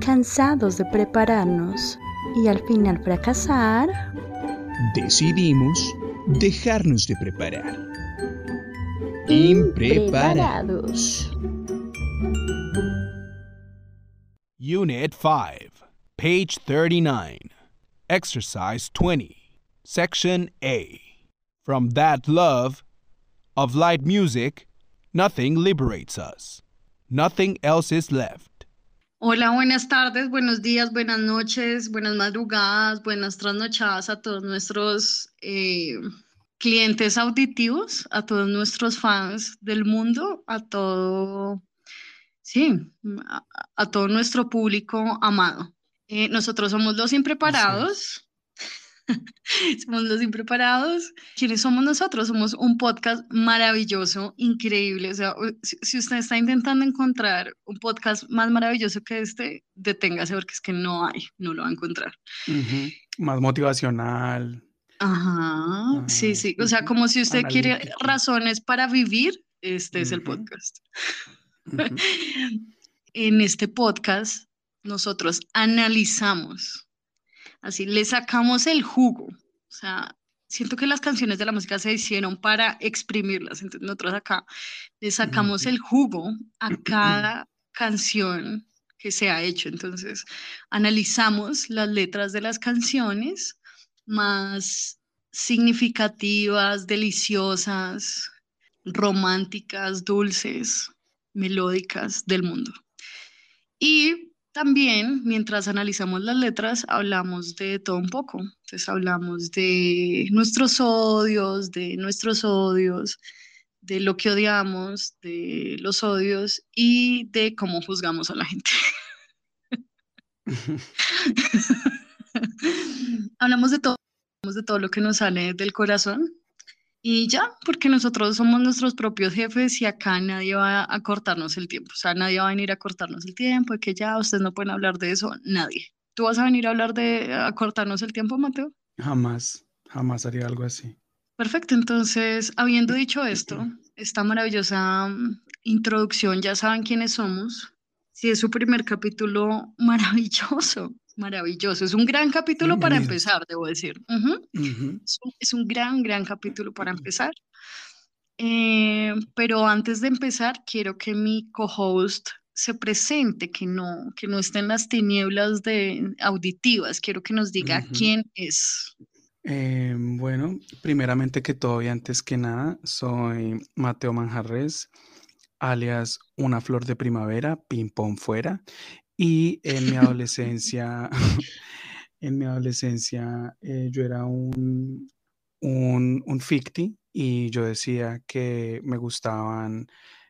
Cansados de prepararnos y al final fracasar, decidimos dejarnos de preparar. Impreparados. Unit 5, page 39, exercise 20, section A. From that love of light music, nothing liberates us. Nothing else is left. Hola, buenas tardes, buenos días, buenas noches, buenas madrugadas, buenas trasnochadas a todos nuestros eh, clientes auditivos, a todos nuestros fans del mundo, a todo, sí, a, a todo nuestro público amado. Eh, nosotros somos los impreparados. somos los impreparados. ¿Quiénes somos nosotros? Somos un podcast maravilloso, increíble. O sea, si, usted está intentando encontrar un podcast más maravilloso que este, deténgase porque es que no hay, no lo va a encontrar. Ujú, Más motivacional. Ajá, sí, Ah, sí. O sea, como si usted quiere analítico. razones para vivir, este es el podcast. Ujú. En este podcast, nosotros analizamos, así le sacamos el jugo. O sea, siento que las canciones de la música se hicieron para exprimirlas. Entonces, nosotros acá le sacamos el jugo a cada canción que se ha hecho. Entonces, analizamos las letras de las canciones más significativas, deliciosas, románticas, dulces, melódicas del mundo. Y también, mientras analizamos las letras, hablamos de todo un poco. Entonces, hablamos de nuestros odios, de nuestros odios, de lo que odiamos, de los odios y de cómo juzgamos a la gente. hablamos de todo, hablamos de todo lo que nos sale del corazón. Y ya, porque nosotros somos nuestros propios jefes y acá nadie va a cortarnos el tiempo. O sea, nadie va a venir a cortarnos el tiempo, y que ya ustedes no pueden hablar de eso, nadie. ¿Tú vas a venir a hablar de a cortarnos el tiempo, Mateo? Jamás, jamás haría algo así. Perfecto, entonces, habiendo dicho esto, esta maravillosa mm, introducción, ya saben quiénes somos. Si es su primer capítulo, maravilloso, maravilloso. Es un gran capítulo para empezar, debo decir. Es un, es un gran, gran capítulo para empezar. Eh, pero antes de empezar, quiero que mi co-host se presente, que no, que no esté en las tinieblas de auditivas. Quiero que nos diga quién es. Eh, bueno, primeramente que todo y antes que nada, soy Mateo Manjarres, alias Una Flor de Primavera, Ping Pong Fuera. Y en mi adolescencia, en mi adolescencia, eh, yo era un, un, un ficti y yo decía que me gustaban,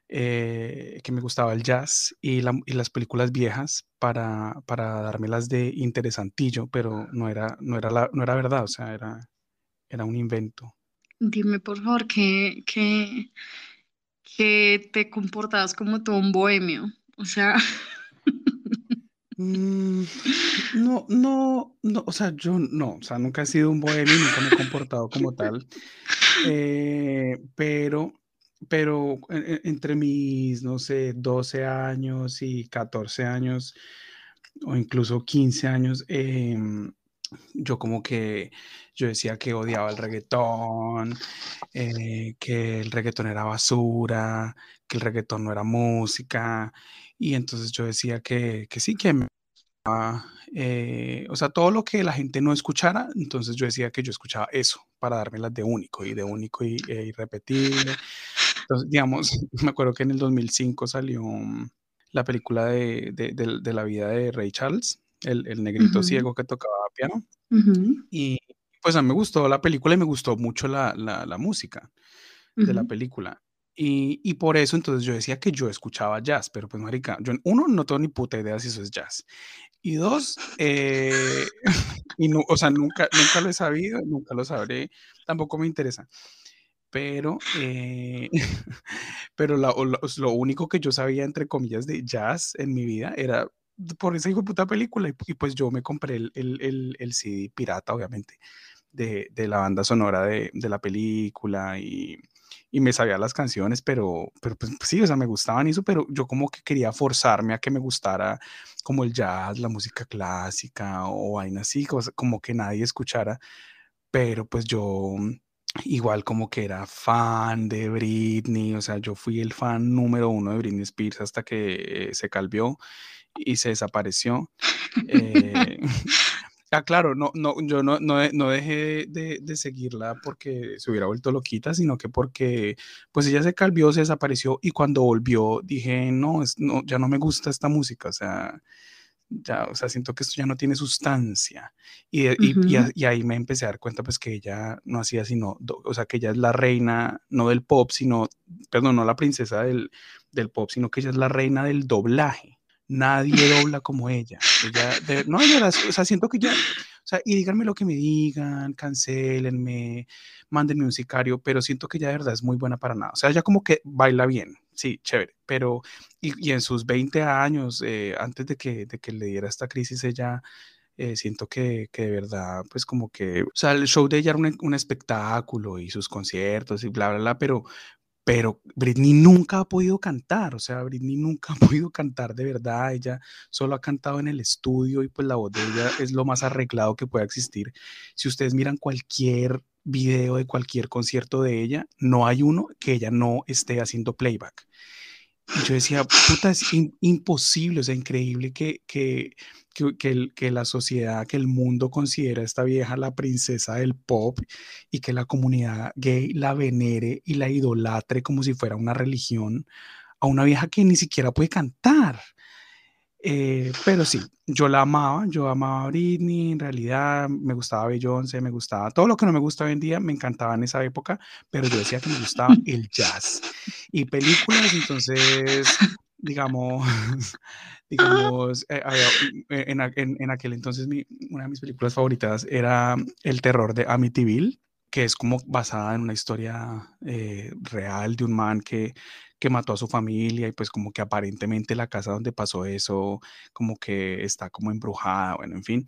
eh, que me gustaba el jazz y, la- y las películas viejas para, para dármelas de interesantillo, pero no era, no era, la, no era verdad, o sea, era, era un invento. Dime, por favor, que, que, que te comportabas como todo un bohemio. O sea, Mm, no, no, no, o sea, yo no, o sea, nunca he sido un bohemio, nunca me he comportado como tal, eh, pero, pero en- en- entre mis, no sé, 12 años y 14 años, o incluso 15 años, em, yo como que, yo decía que odiaba el reggaetón, eh, que el reggaetón era basura, que el reggaetón no era música, y entonces yo decía que, que sí, que me eh, o sea, todo lo que la gente no escuchara, entonces yo decía que yo escuchaba eso para dármelas de único y de único y, e irrepetible. Entonces, digamos, me acuerdo que en el 2005 salió mm, la película de, de- de- de la vida de Ray Charles, el, el negrito Ujú. ciego que tocaba piano. ujú, Y pues a mí me gustó la película y me gustó mucho la, la- la música de la película. Y, y por eso entonces yo decía que yo escuchaba jazz, pero pues marica, yo uno no tengo ni puta idea si eso es jazz. Y dos, eh, y no, o sea, nunca, nunca lo he sabido, nunca lo sabré, tampoco me interesa. Pero, eh, pero la- lo, lo único que yo sabía, entre comillas, de jazz en mi vida era por esa hijo puta película. Y, y pues yo me compré el, el, el, el CD pirata, obviamente, de, de la banda sonora de, de la película y, y me sabía las canciones, pero, pero pues, sí, o sea, me gustaban eso, pero yo como que quería forzarme a que me gustara como el jazz, la música clásica o vainas así, como que nadie escuchara, pero pues yo igual como que era fan de Britney, o sea, yo fui el fan número uno de Britney Spears hasta que se calvió y se desapareció. Eh, Ah, claro, no, no, yo no, no, no dejé de, de, seguirla porque se hubiera vuelto loquita, sino que porque pues ella se calvió, se desapareció y cuando volvió dije, no, es, no, ya no me gusta esta música, o sea, ya, o sea, siento que esto ya no tiene sustancia. Y, y, y, ahí me empecé a dar cuenta pues que ella no hacía sino, o sea, que ella es la reina, no del pop, sino, perdón, no la princesa del, del pop, sino que ella es la reina del doblaje nadie dobla como ella. ella no, yo o sea, siento que ya, o sea, y díganme lo que me digan, cancelenme, mándenme un sicario, pero siento que ya de verdad es muy buena para nada. O sea, ella como que baila bien, sí, chévere, pero, y, en sus 20 años, eh, antes de que, de que le diera esta crisis, ella... Eh, siento que, que, de verdad, pues como que, o sea, el show de ella era un, un espectáculo y sus conciertos y bla, bla, bla, pero, pero Britney nunca ha podido cantar, o sea, Britney nunca ha podido cantar de verdad, ella solo ha cantado en el estudio y pues la voz de ella es lo más arreglado que pueda existir. Si ustedes miran cualquier video de cualquier concierto de ella, no hay uno que ella no esté haciendo playback. Yo decía, puta, es imposible, o sea, increíble que, que, que, que, la sociedad, que el mundo considera a esta vieja la princesa del pop y que la comunidad gay la venere y la idolatre como si fuera una religión a una vieja que ni siquiera puede cantar. Eh, pero sí, yo la amaba, yo amaba a Britney, en realidad me gustaba Beyoncé, me gustaba todo lo que no me gusta hoy en día, me encantaba en esa época, pero yo decía que me gustaba el jazz y películas, entonces, digamos, digamos, eh, eh, en, en, en, aquel entonces mi, una de mis películas favoritas era El terror de Amityville, que es como basada en una historia real de un man que que mató a su familia y pues como que aparentemente la casa donde pasó eso como que está como embrujada, bueno, en fin.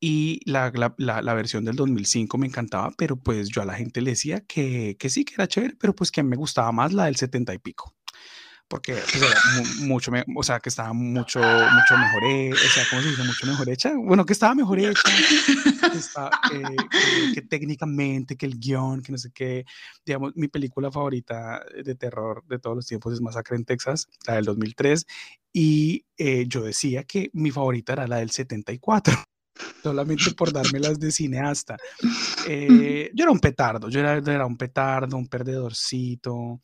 Y la, la, la, versión del 2005 me encantaba, pero pues yo a la gente le decía que, que sí, que era chévere, pero pues que me gustaba más la del 70 y pico porque pues, era mucho, o sea, que estaba mucho, mucho mejor, o sea, ¿cómo se dice? Mucho mejor hecha. Bueno, que estaba mejor hecha, que, que, técnicamente, que el guion, que no sé qué. Digamos, mi película favorita de terror de todos los tiempos es Masacre en Texas, la del 2003, y eh, yo decía que mi favorita era la del 74 solamente por darme las de cineasta. Eh, yo era un petardo, yo era, era un petardo, un perdedorcito.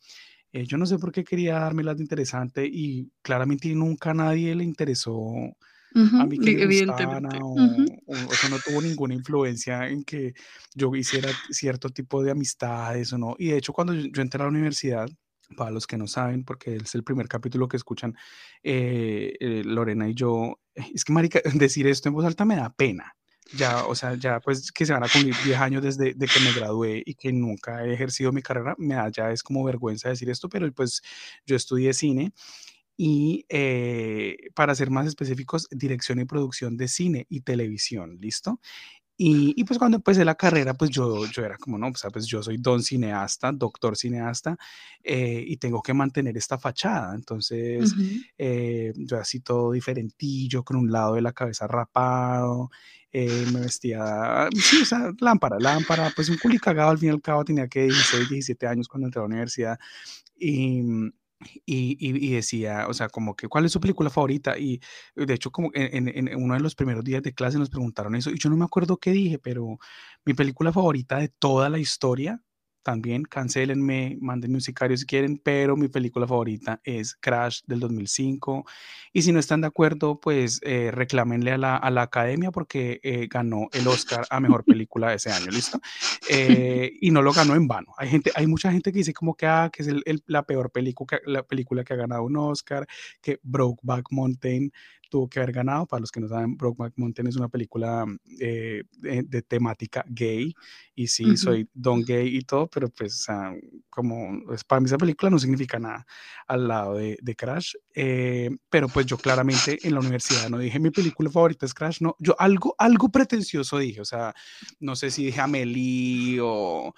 Eh, yo no sé por qué quería darme las de interesante y claramente nunca a nadie le interesó a mí que evidentemente. o, o, no tuvo ninguna influencia en que yo hiciera cierto tipo de amistades o no. Y de hecho, cuando yo, entré a la universidad, para los que no saben, porque es el primer capítulo que escuchan, eh, eh, Lorena y yo, es que, marica, decir esto en voz alta me da pena ya, o sea, ya pues que se van a cumplir 10 años desde de que me gradué y que nunca he ejercido mi carrera, me da ya es como vergüenza decir esto, pero pues yo estudié cine y eh, para ser más específicos, dirección y producción de cine y televisión, ¿listo? Y, pues cuando empecé la carrera, pues yo, yo era como, no, pues, pues yo soy don cineasta, doctor cineasta, eh, y tengo que mantener esta fachada. Entonces, eh, yo así todo diferentillo, con un lado de la cabeza rapado, eh, me vestía, sí, o sea, lámpara, lámpara, pues un culi cagado al fin y al cabo, tenía que 16, 17 años cuando entré a la universidad. Y, y, y, decía, o sea, como que, ¿cuál es su película favorita? Y de hecho, como en, en, en, uno de los primeros días de clase nos preguntaron eso, y yo no me acuerdo qué dije, pero mi película favorita de toda la historia también cancelenme, manden un sicario si quieren, pero mi película favorita es Crash del 2005. Y si no están de acuerdo, pues eh, reclámenle a la, a la academia porque eh, ganó el Oscar a mejor película de ese año, ¿listo? Eh, y no lo ganó en vano. Hay, gente, hay mucha gente que dice como que, ah, que es el, la peor película, la película que ha ganado un Oscar, que Brokeback Mountain tuvo que haber ganado. Para los que no saben, Brokeback Mountain es una película eh, de, temática gay. Y sí, soy don gay y todo, pero pues como pues, para mí esa película no significa nada al lado de, de Crash. Eh, pero pues yo claramente en la universidad no dije mi película favorita es Crash, no. Yo algo, algo pretencioso dije, o sea, no sé si dije Amelie o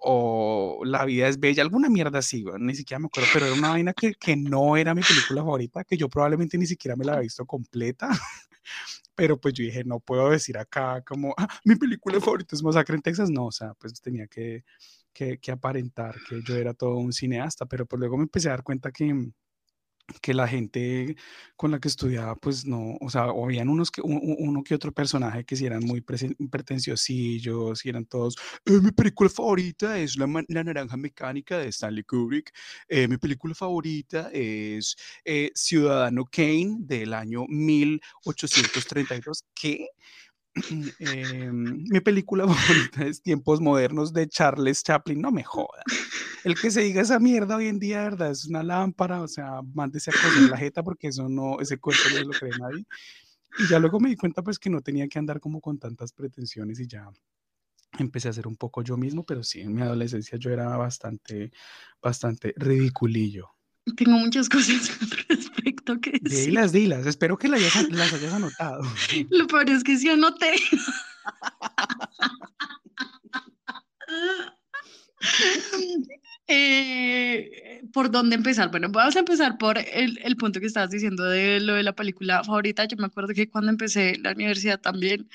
o La vida es bella, alguna mierda así, ni siquiera me acuerdo, pero era una vaina que, que no era mi película favorita, que yo probablemente ni siquiera me la había visto completa, pero pues yo dije, no puedo decir acá como, ah, mi película favorita es Masacre en Texas, no, o sea, pues tenía que, que, que aparentar que yo era todo un cineasta, pero pues luego me empecé a dar cuenta que que la gente con la que estudiaba, pues no, o sea, o habían unos que, uno que otro personaje que si eran muy pretenciosillos, y eran todos, eh, mi película favorita es la, la, Naranja Mecánica de Stanley Kubrick, eh, mi película favorita es eh, Ciudadano Kane del año 1832, ¿qué? Em, mi película favorita es Tiempos Modernos de Charles Chaplin, no me joda. El que se diga esa mierda hoy en día, verdad, es una lámpara, o sea, mándese a coser la jeta porque eso no, ese cuerpo no lo cree nadie. Y ya luego me di cuenta pues que no tenía que andar como con tantas pretensiones y ya empecé a ser un poco yo mismo, pero sí, en mi adolescencia yo era bastante, bastante ridiculillo. Tengo muchas cosas respecto que. Dilas, dilas. Espero que las hayas, las hayas anotado. Lo peor es que sí anoté. Eh, ¿Por dónde empezar? Bueno, vamos a empezar por el, el, punto que estabas diciendo de lo de la película favorita. Yo me acuerdo que cuando empecé la universidad también,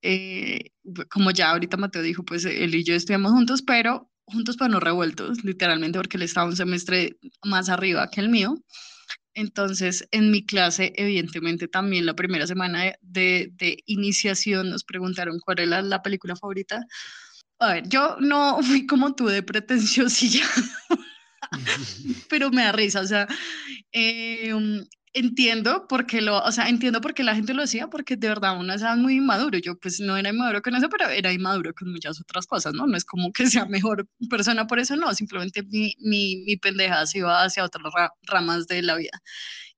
eh, como ya ahorita Mateo dijo, pues él y yo estudiamos juntos, pero juntos pero no revueltos, literalmente porque él estaba un semestre más arriba que el mío. Entonces, en mi clase, evidentemente, también la primera semana de, de iniciación nos preguntaron cuál era la película favorita. A ver, yo no fui como tú de pretenciosilla, pero me da risa, o sea, em, entiendo por qué lo, o sea, entiendo por qué la gente lo hacía, porque de verdad uno es muy inmaduro, yo pues no era inmaduro con eso, pero era inmaduro con muchas otras cosas, ¿no? No es como que sea mejor persona por eso, no, simplemente mi, mi, mi pendeja se iba hacia otras ramas de la vida.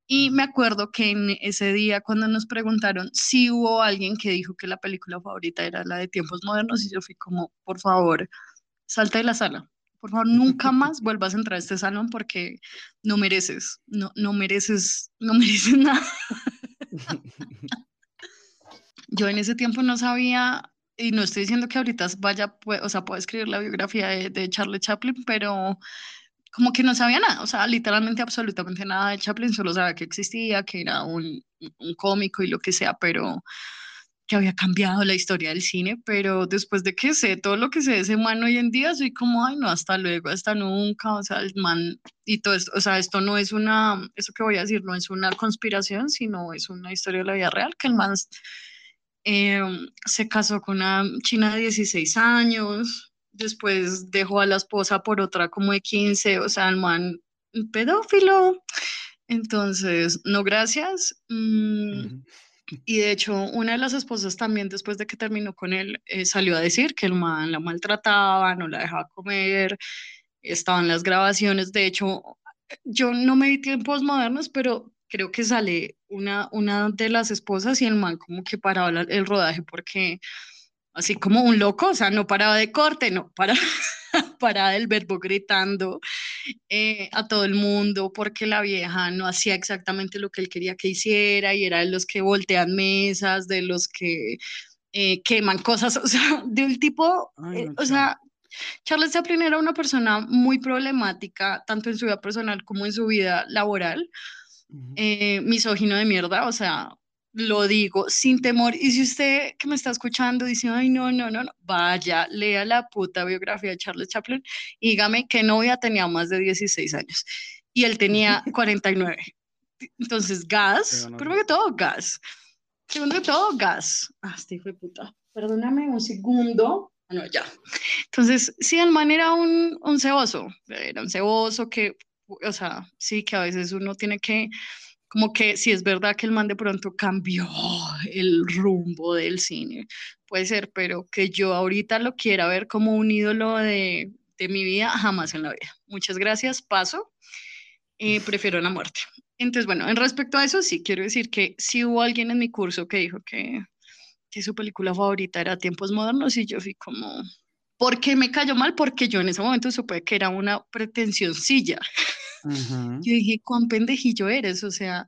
Y me acuerdo que en ese día cuando nos preguntaron si hubo alguien que dijo que la película favorita era la de tiempos modernos y yo fui como, por favor, salta de la sala. Por favor, nunca más vuelvas a entrar a este salón porque no mereces, no, no mereces, no mereces nada. yo en ese tiempo no sabía, y no estoy diciendo que ahorita vaya, o sea, puedo escribir la biografía de, de Charlie Chaplin, pero como que no sabía nada, o sea, literalmente absolutamente nada de Chaplin, solo sabía que existía, que era un, un cómico y lo que sea, pero que había cambiado la historia del cine, pero después de que sé todo lo que sé de ese man hoy en día, soy como, ay, no, hasta luego, hasta nunca, o sea, el man y todo esto, o sea, esto no es una, eso que voy a decir, no es una conspiración, sino es una historia de la vida real, que el man eh, se casó con una china de 16 años, después dejó a la esposa por otra como de 15, o sea, el man pedófilo. Entonces, no gracias. Mm, y de hecho, una de las esposas también, después de que terminó con él, eh, salió a decir que el man la maltrataba, no la dejaba comer, estaban las grabaciones. De hecho, yo no me vi tiempos modernos, pero creo que sale una, una de las esposas y el man como que paraba el rodaje porque así como un loco, o sea, no paraba de corte, no para, paraba del verbo gritando eh, a todo el mundo porque la vieja no hacía exactamente lo que él quería que hiciera y era de los que voltean mesas, de los que eh, queman cosas, o sea, de un tipo, eh, o sea, Charles Chaplin era una persona muy problemática, tanto en su vida personal como en su vida laboral, misógino de mierda, o sea, lo digo sin temor. Y si usted que me está escuchando dice, ay, no, no, no, no, vaya, lea la puta biografía de Charles Chaplin y dígame que novia tenía más de 16 años y él tenía 49. Entonces, gas, primero que todo, gas. Segundo que todo, gas. Ah, este hijo de puta. Perdóname un segundo. Ah, no, ya. Entonces, sí, el man era un, un ceboso, era un ceboso que, o sea, sí, que a veces uno tiene que como que si es verdad que el man de pronto cambió el rumbo del cine, puede ser, pero que yo ahorita lo quiera ver como un ídolo de, de mi vida, jamás en la vida. Muchas gracias, paso, eh, prefiero la muerte. Entonces, bueno, en respecto a eso, sí quiero decir que sí hubo alguien en mi curso que dijo que, que su película favorita era Tiempos Modernos y yo fui como, ¿por qué me cayó mal? Porque yo en ese momento supe que era una pretensioncilla. Yo dije, ¿cuán pendejillo eres? O sea,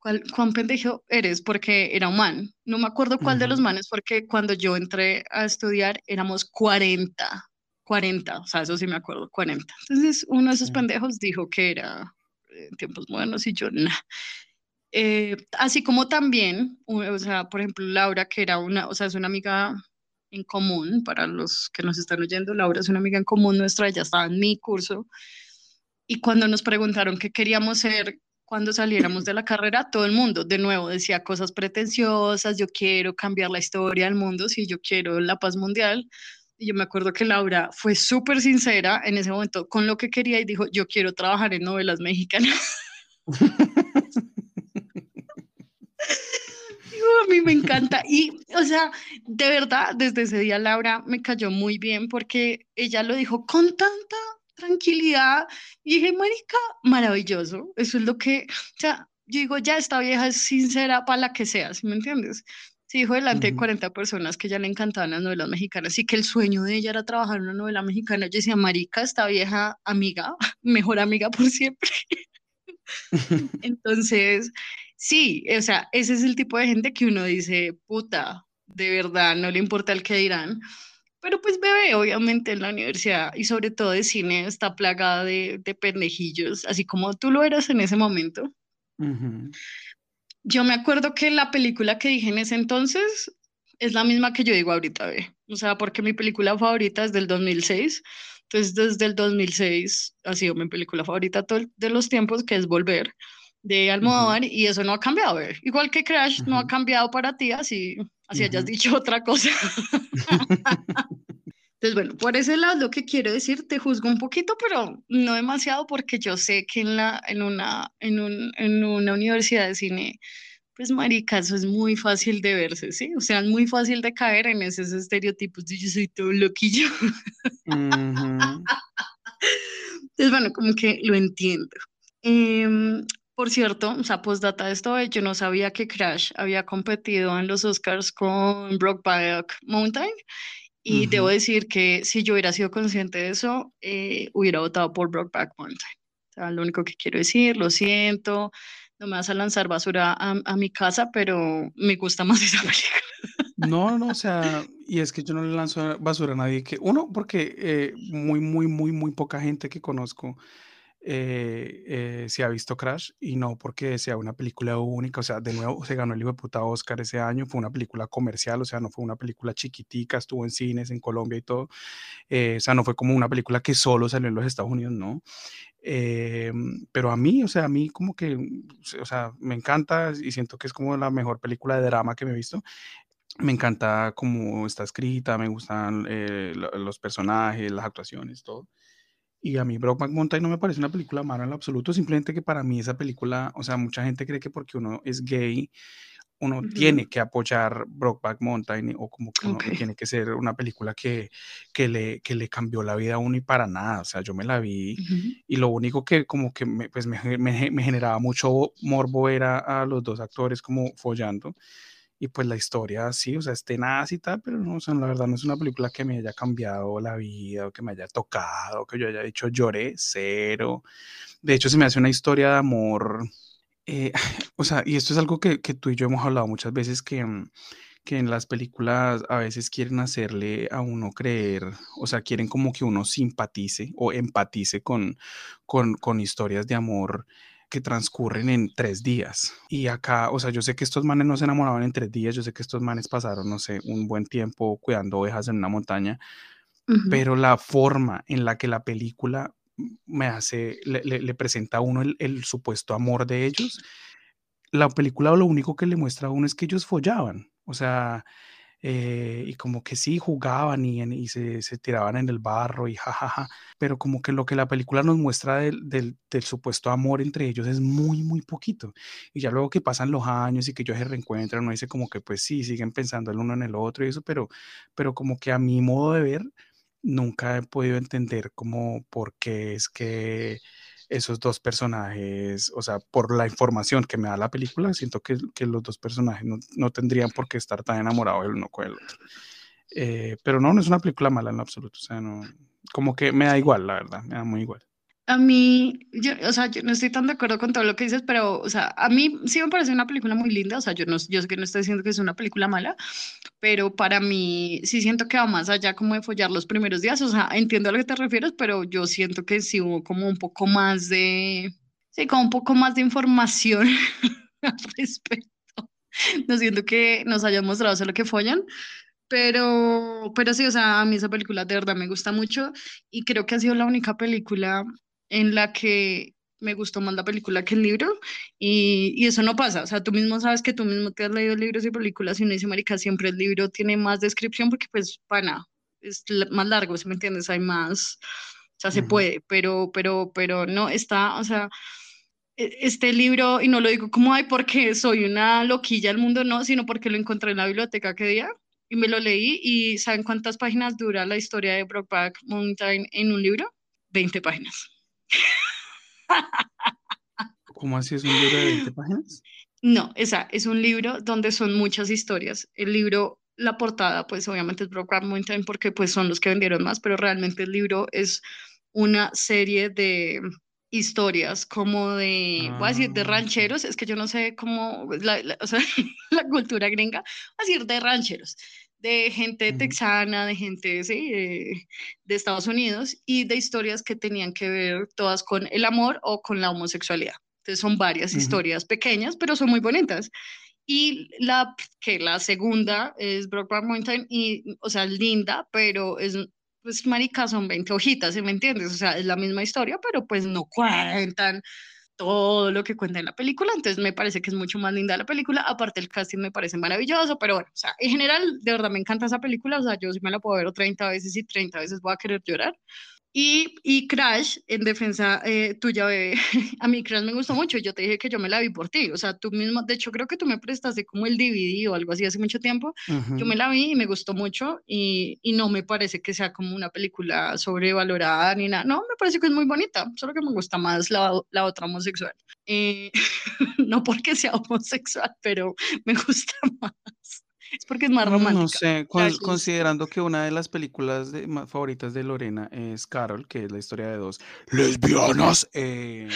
¿cuál, ¿cuán pendejo eres? Porque era un man. No me acuerdo cuál de los manes, porque cuando yo entré a estudiar éramos 40, 40, o sea, eso sí me acuerdo, 40. Entonces, uno de esos pendejos dijo que era en tiempos buenos y yo, no. Eh, así como también, o sea, por ejemplo, Laura, que era una, o sea, es una amiga en común, para los que nos están oyendo, Laura es una amiga en común nuestra, ella estaba en mi curso, y cuando nos preguntaron qué queríamos ser cuando saliéramos de la carrera, todo el mundo de nuevo decía cosas pretenciosas, yo quiero cambiar la historia del mundo, si yo quiero la paz mundial. Y yo me acuerdo que Laura fue súper sincera en ese momento con lo que quería y dijo, yo quiero trabajar en novelas mexicanas. a mí me encanta. Y, o sea, de verdad, desde ese día Laura me cayó muy bien porque ella lo dijo con tanta tranquilidad. Y dije, marica, maravilloso. Eso es lo que, o sea, yo digo, ya esta vieja es sincera para la que sea, ¿sí me entiendes? Se dijo delante de 40 personas que ya le encantaban las novelas mexicanas y que el sueño de ella era trabajar en una novela mexicana. Yo decía, marica, esta vieja amiga, mejor amiga por siempre. Entonces, sí, o sea, ese es el tipo de gente que uno dice, puta, de verdad, no le importa el que dirán. Pero pues bebé, obviamente en la universidad y sobre todo de cine está plagada de, de pendejillos, así como tú lo eras en ese momento. Yo me acuerdo que la película que dije en ese entonces es la misma que yo digo ahorita, ve. O sea, porque mi película favorita es del 2006. Entonces, desde el 2006 ha sido mi película favorita de los tiempos, que es Volver de Almodóvar y eso no ha cambiado. Igual que Crash no ha cambiado para ti, así, así hayas dicho otra cosa. Entonces, bueno, por ese lado lo que quiero decir, te juzgo un poquito, pero no demasiado porque yo sé que en, la, en, una, en, un, en una universidad de cine, pues marica, eso es muy fácil de verse, ¿sí? O sea, es muy fácil de caer en esos estereotipos de yo soy todo loquillo. Entonces, bueno, como que lo entiendo. Eh, por cierto, o sea, postdata de esto, yo no sabía que Crash había competido en los Oscars con Brokeback Mountain y debo decir que si yo hubiera sido consciente de eso, eh, hubiera votado por Brokeback Mountain. O sea, lo único que quiero decir, lo siento, no me vas a lanzar basura a, a mi casa, pero me gusta más esa película. No, no, o sea, y es que yo no le lanzo basura a nadie que, uno, porque eh, muy, muy, muy, muy poca gente que conozco eh, eh, se ha visto Crash y no porque sea una película única, o sea, de nuevo se ganó el hijo de puta Oscar ese año, fue una película comercial, o sea, no fue una película chiquitica, estuvo en cines en Colombia y todo, eh, o sea, no fue como una película que solo salió en los Estados Unidos, no. pero a mí, o sea, a mí como que, o sea, me encanta y siento que es como la mejor película de drama que me he visto. Me encanta cómo está escrita, me gustan los personajes, las actuaciones, todo. Y a mí Brokeback Mountain no me parece una película mala en lo absoluto, simplemente que para mí esa película, o sea, mucha gente cree que porque uno es gay, uno tiene que apoyar Brokeback Mountain o como que tiene que ser una película que, que, le, que le cambió la vida a uno y para nada, o sea, yo me la vi y lo único que como que me, pues me, me, me generaba mucho morbo era a los dos actores como follando y pues la historia sí, o sea, es tenaz y tal, pero no, o sea, la verdad no es una película que me haya cambiado la vida o que me haya tocado, que yo haya dicho lloré, cero. De hecho, se me hace una historia de amor, eh, o sea, y esto es algo que, que, tú y yo hemos hablado muchas veces, que, mm, que en las películas a veces quieren hacerle a uno creer, o sea, quieren como que uno simpatice o empatice con, con, con historias de amor que transcurren en tres días. Y acá, o sea, yo sé que estos manes no se enamoraban en tres días, yo sé que estos manes pasaron, no sé, un buen tiempo cuidando ovejas en una montaña, pero la forma en la que la película me hace, le, presenta a uno el, supuesto amor de ellos, la película lo único que le muestra a uno es que ellos follaban, o sea, eh, y como que sí jugaban y, se, tiraban en el barro y jajaja, pero como que lo que la película nos muestra del, del, del, supuesto amor entre ellos es muy, muy poquito. Y ya luego que pasan los años y que ellos se reencuentran, uno dice como que pues sí, siguen pensando el uno en el otro y eso, pero, pero como que a mi modo de ver, nunca he podido entender como por qué es que esos dos personajes, o sea, por la información que me da la película, siento que, que los dos personajes no, no, tendrían por qué estar tan enamorados el uno con el otro. Eh, pero no, no es una película mala en absoluto, o sea, no, como que me da igual, la verdad, me da muy igual. A mí, yo, o sea, yo no estoy tan de acuerdo con todo lo que dices, pero, o sea, a mí sí me parece una película muy linda, o sea, yo no, yo sé que no estoy diciendo que es una película mala, pero para mí sí siento que va más allá como de follar los primeros días, o sea, entiendo a lo que te refieres, pero yo siento que sí hubo como un poco más de, sí, como un poco más de información al respecto. No siento que nos hayan mostrado solo que follan, pero, pero sí, o sea, a mí esa película de verdad me gusta mucho y creo que ha sido la única película en la que me gustó más la película que el libro y, y, eso no pasa, o sea, tú mismo sabes que tú mismo te has leído libros y películas y uno dice, marica, siempre el libro tiene más descripción porque pues, pana, es más largo, si me entiendes? Hay más, o sea, se puede, pero, pero, pero no, está, o sea, e, este libro, y no lo digo como, ay, porque soy una loquilla del mundo, no, sino porque lo encontré en la biblioteca que día y me lo leí y ¿saben cuántas páginas dura la historia de Brokeback Mountain en un libro? 20 páginas. ¿Cómo así es un libro de 20 páginas? No, esa es un libro donde son muchas historias. El libro, la portada, pues obviamente es Brokeback Mountain porque pues son los que vendieron más, pero realmente el libro es una serie de historias como de, voy a decir, de ah, rancheros, es que yo no sé cómo, la, o sea, la cultura gringa, voy a decir de rancheros, de gente texana, de gente ¿sí? de, Estados Unidos y de historias que tenían que ver todas con el amor o con la homosexualidad. Entonces son varias historias pequeñas, pero son muy bonitas. Y la que la segunda es Brokeback Mountain y, o sea, linda, pero es pues marica, son 20 hojitas, ¿sí me entiendes? O sea, es la misma historia, pero pues no cuentan todo lo que cuenta en la película, entonces me parece que es mucho más linda la película, aparte el casting me parece maravilloso, pero bueno, o sea, en general, de verdad me encanta esa película, o sea, yo sí me la puedo ver 30 veces y 30 veces voy a querer llorar, y, y Crash, en defensa eh, tuya, bebé, a mí Crash me gustó mucho. Yo te dije que yo me la vi por ti. O sea, tú mismo, de hecho, creo que tú me prestaste como el DVD o algo así hace mucho tiempo. Yo me la vi y me gustó mucho. Y, y, no me parece que sea como una película sobrevalorada ni nada. No, me parece que es muy bonita. Solo que me gusta más la, la otra homosexual. Eh, no porque sea homosexual, pero me gusta más. Es porque es más romántica. No sé, considerando que una de las películas favoritas de Lorena es Carol, que es la historia de dos lesbianas, eh,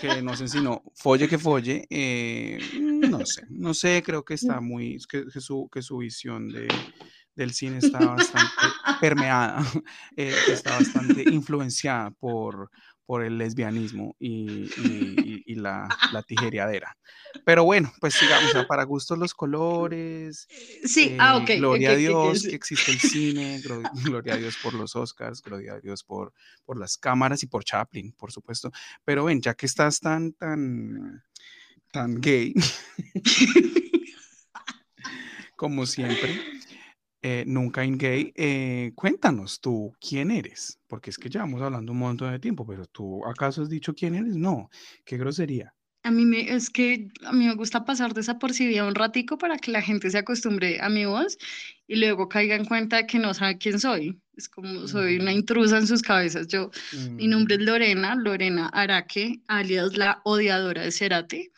que nos enseñó folle que folle, eh, no sé, no sé, creo que está muy, que, que, su, que su visión de, del cine está bastante permeada, eh, está bastante influenciada por, por el lesbianismo y, y, la, la, tijereadera. Pero bueno, pues sigamos, para gustos los colores. Sí, ah, ok. Gloria a Dios que existe el cine, gloria a Dios por los Oscars, gloria a Dios por, por las cámaras y por Chaplin, por supuesto. Pero ven, ya que estás tan, tan, tan gay, como siempre, eh, nunca in gay. Eh, cuéntanos tú quién eres, porque es que llevamos hablando un montón de tiempo, pero tú acaso has dicho quién eres? No, qué grosería. A mí me, es que a mí me gusta pasar desapercibida un ratico para que la gente se acostumbre a mi voz y luego caiga en cuenta que no sabe quién soy. Es como soy una intrusa en sus cabezas. Yo, mi nombre es mm. Lorena, Lorena Araque, alias la odiadora de Cerati.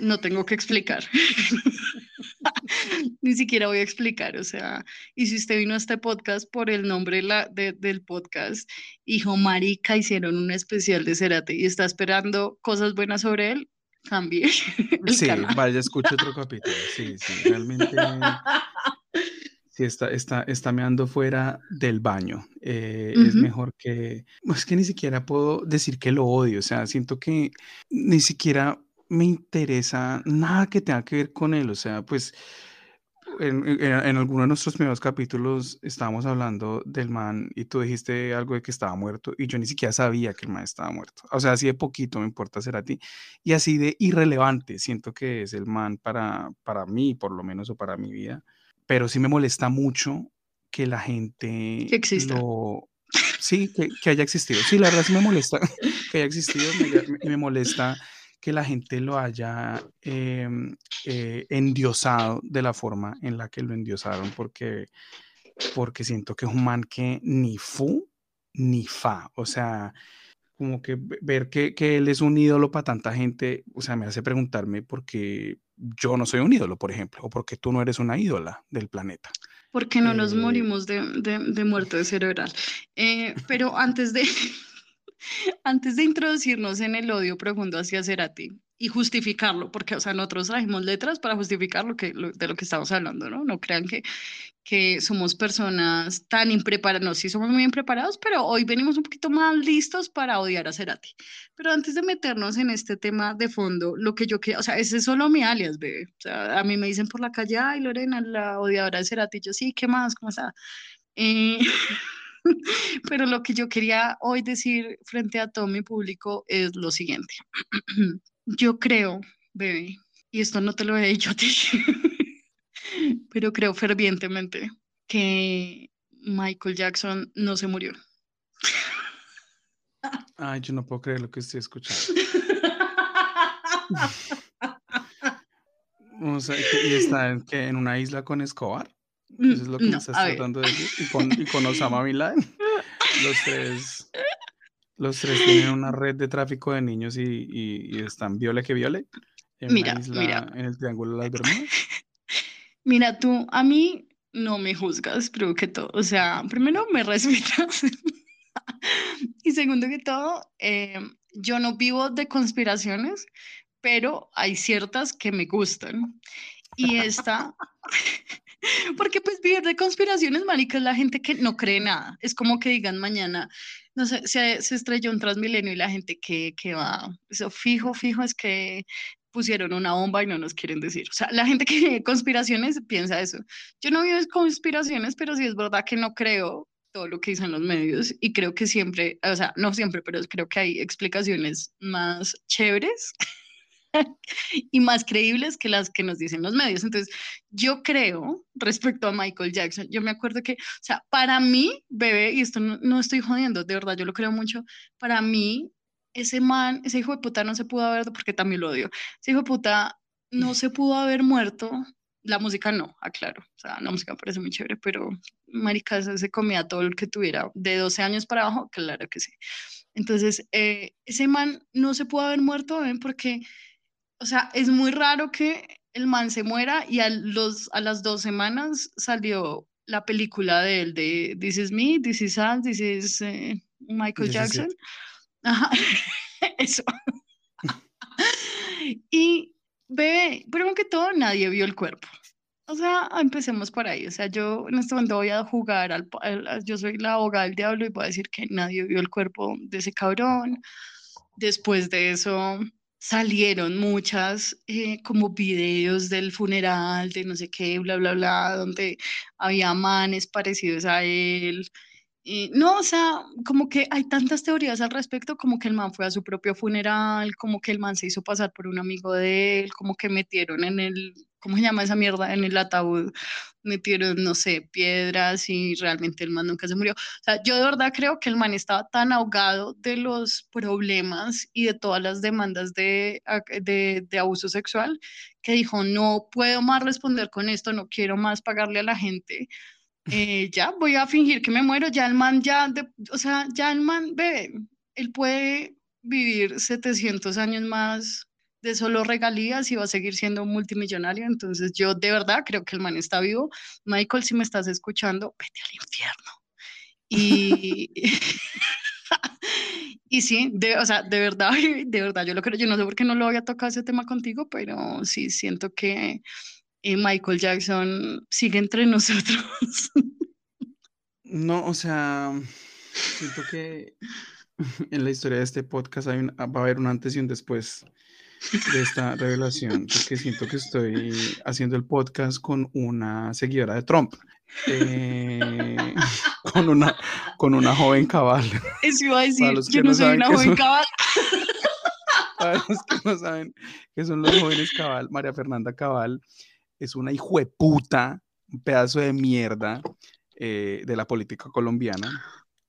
No tengo que explicar. Ni siquiera voy a explicar, o sea, y si usted vino a este podcast por el nombre la, del podcast, hijo marica, hicieron un especial de Cerate y está esperando cosas buenas sobre él, cambie. sí, vaya, escuche otro capítulo. Sí, sí, realmente. Sí, está, está, está meando fuera del baño. Eh, es mejor que. Es que ni siquiera puedo decir que lo odio. O sea, siento que ni siquiera me interesa nada que tenga que ver con él. O sea, pues en, en, alguno de nuestros primeros capítulos estábamos hablando del man y tú dijiste algo de que estaba muerto y yo ni siquiera sabía que el man estaba muerto. O sea, así de poquito me importa ser a ti y así de irrelevante siento que es el man para, para mí, por lo menos, o para mi vida. Pero sí me molesta mucho que la gente que exista. Sí, que, que, haya existido. Sí, la verdad sí me molesta que haya existido y me molesta que la gente lo haya em, eh, endiosado de la forma en la que lo endiosaron, porque, porque siento que es un man que ni fu ni fa, o sea, como que ver que, que, él es un ídolo para tanta gente, o sea, me hace preguntarme por qué yo no soy un ídolo, por ejemplo, o por qué tú no eres una ídola del planeta. Porque no nos eh, morimos de, de, de muerte cerebral. Eh, pero antes de, antes de introducirnos en el odio profundo hacia Cerati y justificarlo, porque, o sea, nosotros trajimos letras para justificar lo que, de lo que estamos hablando, ¿no? No crean que, que somos personas tan impreparadas, no, sí somos muy impreparados, pero hoy venimos un poquito más listos para odiar a Cerati. Pero antes de meternos en este tema de fondo, lo que yo quería, o sea, ese es solo mi alias, bebé. O sea, a mí me dicen por la calle, ay, Lorena, la odiadora de Cerati, yo sí, ¿qué más? ¿Cómo está? Eh, pero lo que yo quería hoy decir frente a todo mi público es lo siguiente. Yo creo, bebé, y esto no te lo he dicho a ti, pero creo fervientemente que Michael Jackson no se murió. Ay, yo no puedo creer lo que estoy escuchando. o sea, y está en, una isla con Escobar. Eso es lo que me estás tratando de decir. Y con, y con Osama Bin Laden. Los tres. Los tres tienen una red de tráfico de niños y, están viole que viole. En mira, mira. En el Triángulo de las Bermudas. Mira, tú a mí no me juzgas, pero que todo. O sea, primero me respetas. y segundo que todo, eh, yo no vivo de conspiraciones, pero hay ciertas que me gustan. Y esta, porque pues vivir de conspiraciones, marica, es la gente que no cree nada. Es como que digan mañana, no sé, se, se estrelló un Transmilenio y la gente que, que va, eso fijo, fijo es que pusieron una bomba y no nos quieren decir. O sea, la gente que vive conspiraciones piensa eso. Yo no vivo conspiraciones, pero sí es verdad que no creo todo lo que dicen los medios y creo que siempre, o sea, no siempre, pero creo que hay explicaciones más chéveres y más creíbles que las que nos dicen los medios. Entonces, yo creo, respecto a Michael Jackson, yo me acuerdo que, o sea, para mí, bebé, y esto no, estoy jodiendo, de verdad, yo lo creo mucho, para mí, ese man, ese hijo de puta no se pudo haber, porque también lo odio, ese hijo de puta no se pudo haber muerto. La música no, aclaro. O sea, la música parece muy chévere, pero marica, se comía todo el que tuviera. De 12 años para abajo, claro que sí. Entonces, eh, ese man no se pudo haber muerto, ¿ven? Porque o sea, es muy raro que el man se muera y a, los, a las dos semanas salió la película de él, de This is Me, This is Us, This is eh, Michael Jackson. Ajá, eso. y bebé, primero que todo, nadie vio el cuerpo. O sea, empecemos por ahí. O sea, yo en este momento voy a jugar al, yo soy la abogada del diablo y voy a decir que nadie vio el cuerpo de ese cabrón. Después de eso, salieron muchas eh, como videos del funeral, de no sé qué, bla, bla, bla, donde había manes parecidos a él. no, o sea, como que hay tantas teorías al respecto, como que el man fue a su propio funeral, como que el man se hizo pasar por un amigo de él, como que metieron en el, ¿cómo se llama esa mierda? En el ataúd metieron, no sé, piedras y realmente el man nunca se murió. O sea, yo de verdad creo que el man estaba tan ahogado de los problemas y de todas las demandas de, de, de abuso sexual que dijo, no puedo más responder con esto, no quiero más pagarle a la gente. Eh, ya voy a fingir que me muero, ya el man ya, o sea, ya el man, ve, él puede vivir 700 años más de solo regalías y va a seguir siendo multimillonario. Entonces yo de verdad creo que el man está vivo. Michael, si me estás escuchando, vete al infierno. Y, y sí, de, o sea, de verdad, de verdad, yo lo creo, yo no sé por qué no lo voy a tocar ese tema contigo, pero sí siento que eh, Michael Jackson sigue entre nosotros. No, o sea, siento que en la historia de este podcast hay va a haber un antes y un después de esta revelación, porque siento que estoy haciendo el podcast con una seguidora de Trump. Eh, con, una, con una joven cabal. Eso iba a decir, yo no soy una joven cabal. Para los que no saben que son los jóvenes cabal, María Fernanda Cabal es una hijueputa, un pedazo de mierda eh, de la política colombiana.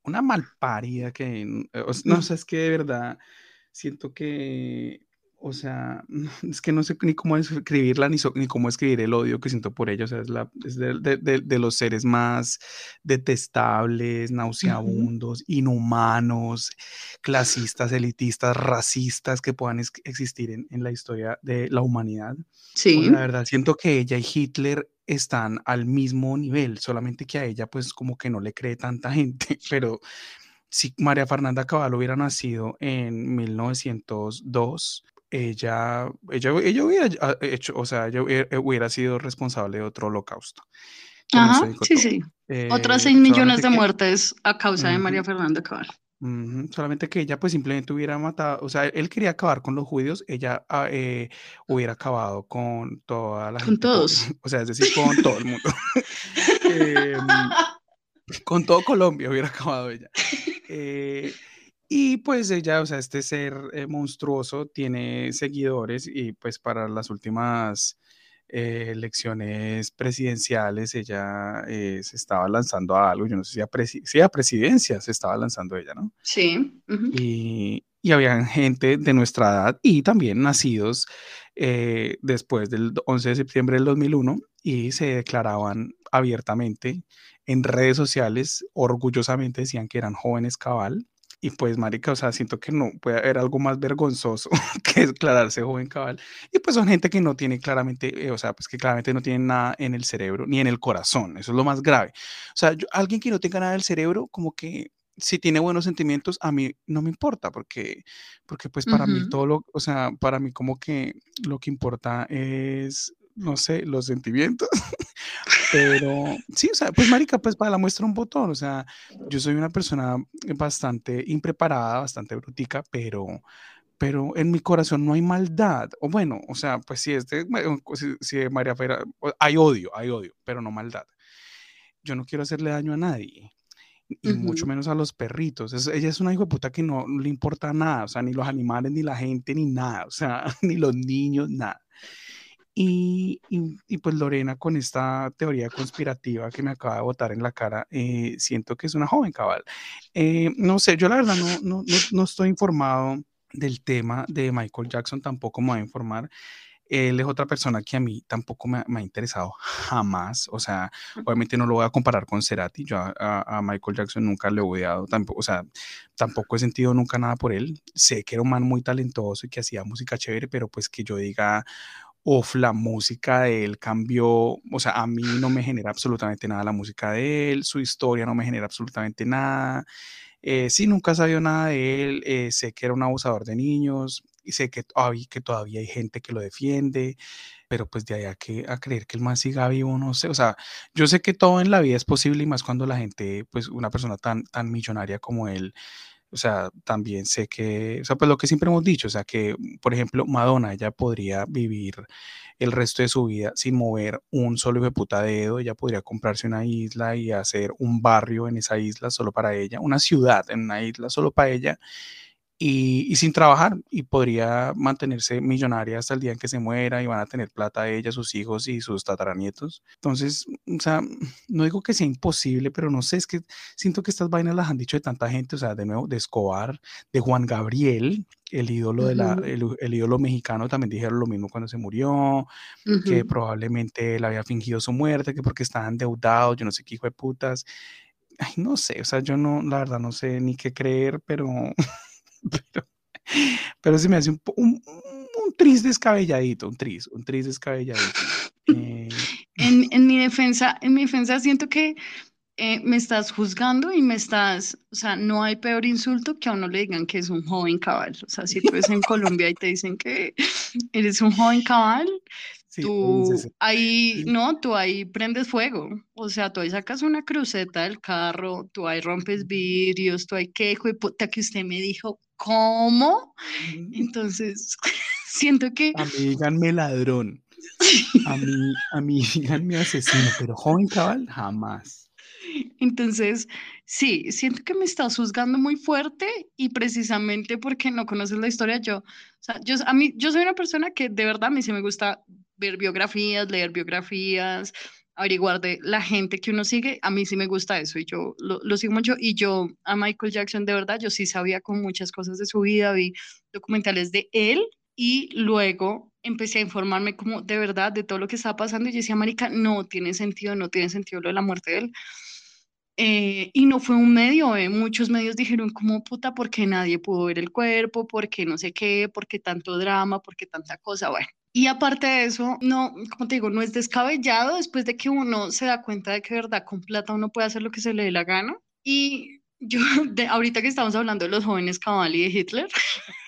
Una malparida que, no sé, es que de verdad siento que o sea, es que no sé ni cómo escribirla ni, ni cómo escribir el odio que siento por ella. O sea, es, la, es de, de, de, los seres más detestables, nauseabundos, inhumanos, clasistas, elitistas, racistas que puedan existir en, en, la historia de la humanidad. Sí. la verdad, siento que ella y Hitler están al mismo nivel, solamente que a ella pues como que no le cree tanta gente, pero si María Fernanda Cabal hubiera nacido en 1902, ella, ella, ella hubiera ah, hecho, o sea, ella hubiera sido responsable de otro holocausto. Ajá, sí, sí. Otras 6 eh, millones de muertes a causa de María Fernanda Cabal. solamente que ella pues simplemente hubiera matado, o sea, él quería acabar con los judíos, ella ah, eh, hubiera acabado con toda la gente. Con todos. O sea, es decir, con todo el mundo. Em, con todo Colombia hubiera acabado ella. Eh, y pues ella, o sea, este ser monstruoso tiene seguidores y pues para las últimas eh, elecciones presidenciales, ella eh, se estaba lanzando a algo, yo no sé si a, presidencia se estaba lanzando ella, ¿no? Sí. y, y había gente de nuestra edad y también nacidos eh, después del 11 de septiembre del 2001 y se declaraban abiertamente en redes sociales, orgullosamente decían que eran jóvenes cabal y pues, marica, o sea, siento que no puede haber algo más vergonzoso que declararse joven cabal. Y pues son gente que no tiene claramente, eh, o sea, pues que claramente no tiene nada en el cerebro ni en el corazón. Eso es lo más grave. O sea, alguien que no tenga nada en el cerebro, como que si tiene buenos sentimientos, a mí no me importa, porque, porque pues para mí todo lo, o sea, para mí como que lo que importa es no sé, los sentimientos. Pero sí, o sea, pues marica, pues para la muestra un botón, o sea, yo soy una persona bastante impreparada, bastante brutica, pero pero en mi corazón no hay maldad. O bueno, o sea, pues si es de, si, de María Fera, hay odio, hay odio, pero no maldad. Yo no quiero hacerle daño a nadie y mucho menos a los perritos. ella es una hijo de puta que no le importa nada, o sea, ni los animales, ni la gente, ni nada, o sea, ni los niños, nada. Y, y, pues Lorena con esta teoría conspirativa que me acaba de botar en la cara, eh, siento que es una joven cabal. Eh, no sé, yo la verdad no, no, no, estoy informado del tema de Michael Jackson, tampoco me voy a informar. Él es otra persona que a mí tampoco me, me ha interesado jamás. O sea, obviamente no lo voy a comparar con Cerati. Yo a, a, Michael Jackson nunca le he dado tampoco, o sea, tampoco he sentido nunca nada por él. Sé que era un man muy talentoso y que hacía música chévere, pero pues que yo diga, Uf, la música de él cambió, o sea, a mí no me genera absolutamente nada la música de él, su historia no me genera absolutamente nada. Eh, sí, nunca sabido nada de él, eh, sé que era un abusador de niños y sé que, que todavía hay gente que lo defiende, pero pues de ahí a, que, a creer que el más siga vivo, no sé, o sea, yo sé que todo en la vida es posible y más cuando la gente, pues una persona tan, tan millonaria como él, o sea, también sé que, o sea, pues lo que siempre hemos dicho, o sea, que, por ejemplo, Madonna, ella podría vivir el resto de su vida sin mover un solo hijo de puta dedo, ella podría comprarse una isla y hacer un barrio en esa isla solo para ella, una ciudad en una isla solo para ella, y, sin trabajar y podría mantenerse millonaria hasta el día en que se muera y van a tener plata ella, sus hijos y sus tataranietos. Entonces, o sea, no digo que sea imposible, pero no sé, es que siento que estas vainas las han dicho de tanta gente, o sea, de nuevo, de Escobar, de Juan Gabriel, el ídolo, de la, el, ídolo mexicano, también dijeron lo mismo cuando se murió, que probablemente él había fingido su muerte, que porque estaba endeudado, yo no sé qué hijo de putas. Ay, no sé, o sea, yo no, la verdad no sé ni qué creer, pero... pero, pero se me hace un, un, un tris descabelladito, un tris, un tris descabelladito. Eh, en, en, mi defensa, en mi defensa siento que eh, me estás juzgando y me estás, o sea, no hay peor insulto que a uno le digan que es un joven cabal. O sea, si tú eres en Colombia y te dicen que eres un joven cabal, tú ahí, no, tú ahí prendes fuego. O sea, tú ahí sacas una cruceta del carro, tú ahí rompes vidrios, tú ahí quejo y puta que usted me dijo, ¿cómo? Entonces, siento que... A mí díganme ladrón. A mí, a mí díganme asesino, pero joven cabal, jamás. Entonces, sí, siento que me estás juzgando muy fuerte y precisamente porque no conoces la historia, yo, o sea, yo, a mí, yo soy una persona que de verdad a mí sí me gusta ver biografías, leer biografías, averiguar de la gente que uno sigue, a mí sí me gusta eso y yo lo, lo, sigo mucho. Y yo a Michael Jackson de verdad, yo sí sabía con muchas cosas de su vida, vi documentales de él y luego empecé a informarme como de verdad de todo lo que estaba pasando. Y yo decía, Marica, no tiene sentido, no tiene sentido lo de la muerte de él. Eh, y no fue un medio, eh. muchos medios dijeron como puta, porque nadie pudo ver el cuerpo, porque no sé qué, porque tanto drama, porque tanta cosa, bueno. Y aparte de eso, no, como te digo, no es descabellado después de que uno se da cuenta de que, verdad, con plata uno puede hacer lo que se le dé la gana. Y yo, de, ahorita que estamos hablando de los jóvenes cabal y de Hitler,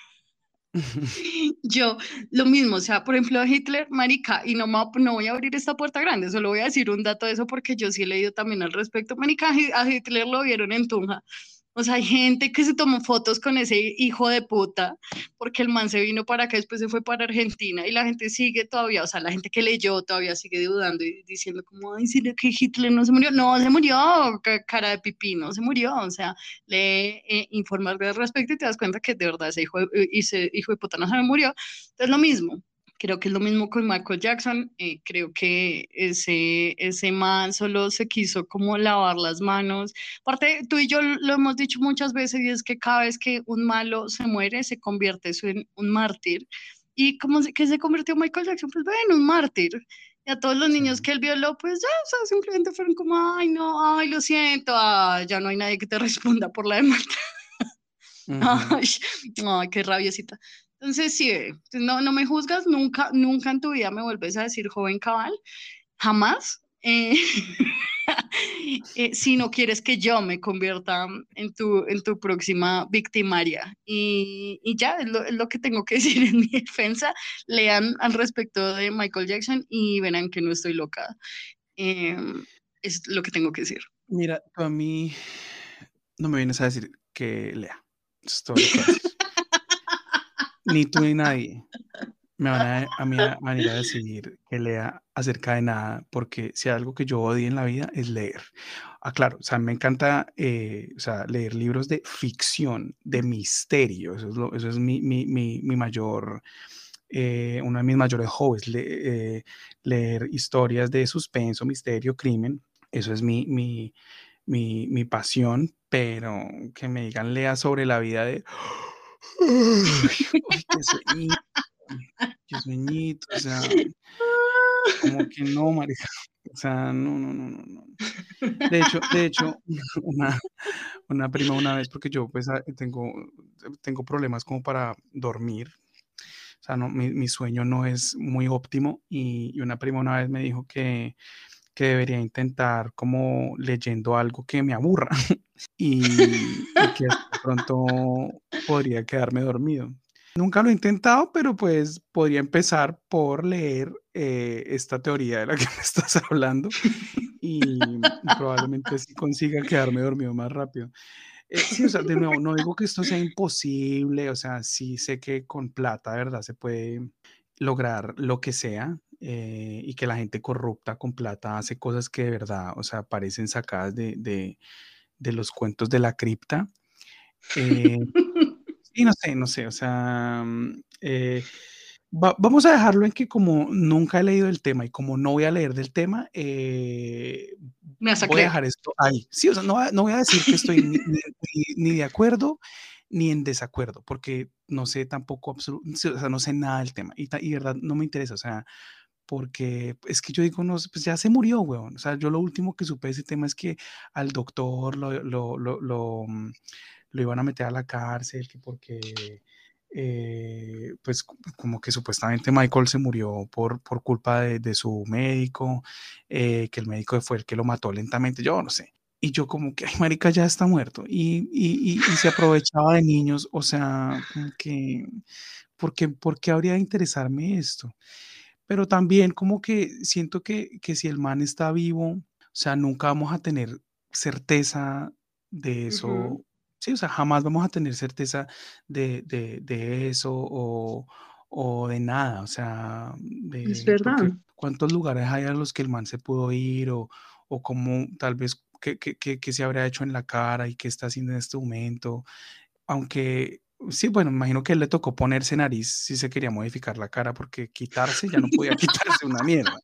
yo, lo mismo, o sea, por ejemplo, Hitler, marica, y no, no voy a abrir esta puerta grande, solo voy a decir un dato de eso porque yo sí he leído también al respecto. Marica, a Hitler lo vieron en Tunja o sea, hay gente que se tomó fotos con ese hijo de puta, porque el man se vino para acá, después se fue para Argentina, y la gente sigue todavía, o sea, la gente que leyó todavía sigue dudando y diciendo como, ay, sí, que Hitler no se murió. No, se murió, cara de pipí, no se murió. O sea, le eh, informas al respecto y te das cuenta que de verdad ese hijo ese hijo de puta no se murió. Entonces, lo mismo. Creo que es lo mismo con Michael Jackson. Eh, creo que ese, ese man solo se quiso como lavar las manos. Aparte, tú y yo lo hemos dicho muchas veces y es que cada vez que un malo se muere, se convierte en un mártir. ¿Y cómo se, que se convirtió Michael Jackson? Pues bueno, un mártir. Y a todos los niños que él violó, pues ya, o sea, simplemente fueron como, ay, no, ay, lo siento, ya no hay nadie que te responda por la demanda. ay, ay, qué rabiosita. Entonces, sí, no, no me juzgas, nunca, nunca en tu vida me vuelves a decir joven cabal, jamás. Eh, eh, si no quieres que yo me convierta en tu, en tu próxima victimaria. Y, y ya, es lo, que tengo que decir en mi defensa. Lean al respecto de Michael Jackson y verán que no estoy loca. Em, es lo que tengo que decir. Mira, a mí no me vienes a decir que lea. Esto ni tú ni nadie me van a, a mí a, a decir que lea acerca de nada, porque si algo que yo odio en la vida es leer. Ah, claro, o sea, me encanta eh, o sea, leer libros de ficción, de misterio, eso es, lo, eso es mi, mi, mi, mi mayor, eh, uno de mis mayores hobbies, eh, leer historias de suspenso, misterio, crimen, eso es mi, mi, mi, mi pasión, pero que me digan lea sobre la vida de qué sueñito, qué sueñito, o sea, como que no, marica, o sea, no, no, no, no, De hecho, de hecho, una, una prima una vez, porque yo pues ah, tengo, tengo problemas como para dormir, o sea, no, mi, mi sueño no es muy óptimo y, y una prima una vez me dijo que que debería intentar como leyendo algo que me aburra y, que de pronto podría quedarme dormido. Nunca lo he intentado, pero pues podría empezar por leer eh, esta teoría de la que me estás hablando y probablemente sí consiga quedarme dormido más rápido. Eh, sí, o sea, de nuevo, no digo que esto sea imposible, o sea, sí sé que con plata, ¿verdad? Se puede lograr lo que sea, eh, y que la gente corrupta con plata hace cosas que de verdad, o sea, parecen sacadas de, de, de los cuentos de la cripta. Eh, y no sé, no sé, o sea, mm, eh, vamos a dejarlo en que como nunca he leído el tema y como no voy a leer del tema, Me voy a dejar esto ahí. Sí, o sea, no, no voy a decir que estoy ni, ni, de acuerdo ni en desacuerdo, porque no sé tampoco, o sea, no sé nada del tema y, y verdad no me interesa, o sea, porque es que yo digo, no, pues ya se murió, weón. O sea, yo lo último que supe de ese tema es que al doctor lo, lo, lo, lo, mm, iban a meter a la cárcel, que porque, eh, pues como que supuestamente Michael se murió por, por culpa de, de su médico, eh, que el médico fue el que lo mató lentamente, yo no sé. Y yo como que, ay, marica, ya está muerto. Y, y, y, y se aprovechaba de niños, o sea, como que, ¿por qué, ¿por qué habría de interesarme esto? pero también como que siento que, que si el man está vivo, o sea, nunca vamos a tener certeza de eso. Sí, o sea, jamás vamos a tener certeza de, de, de eso o, o, de nada, o sea, de, es verdad. ¿Cuántos lugares hay a los que el man se pudo ir o, o cómo tal vez qué, qué, qué, se habría hecho en la cara y qué está haciendo en este momento? Aunque Sí, bueno, imagino que le tocó ponerse nariz si se quería modificar la cara, porque quitarse ya no podía quitarse una mierda.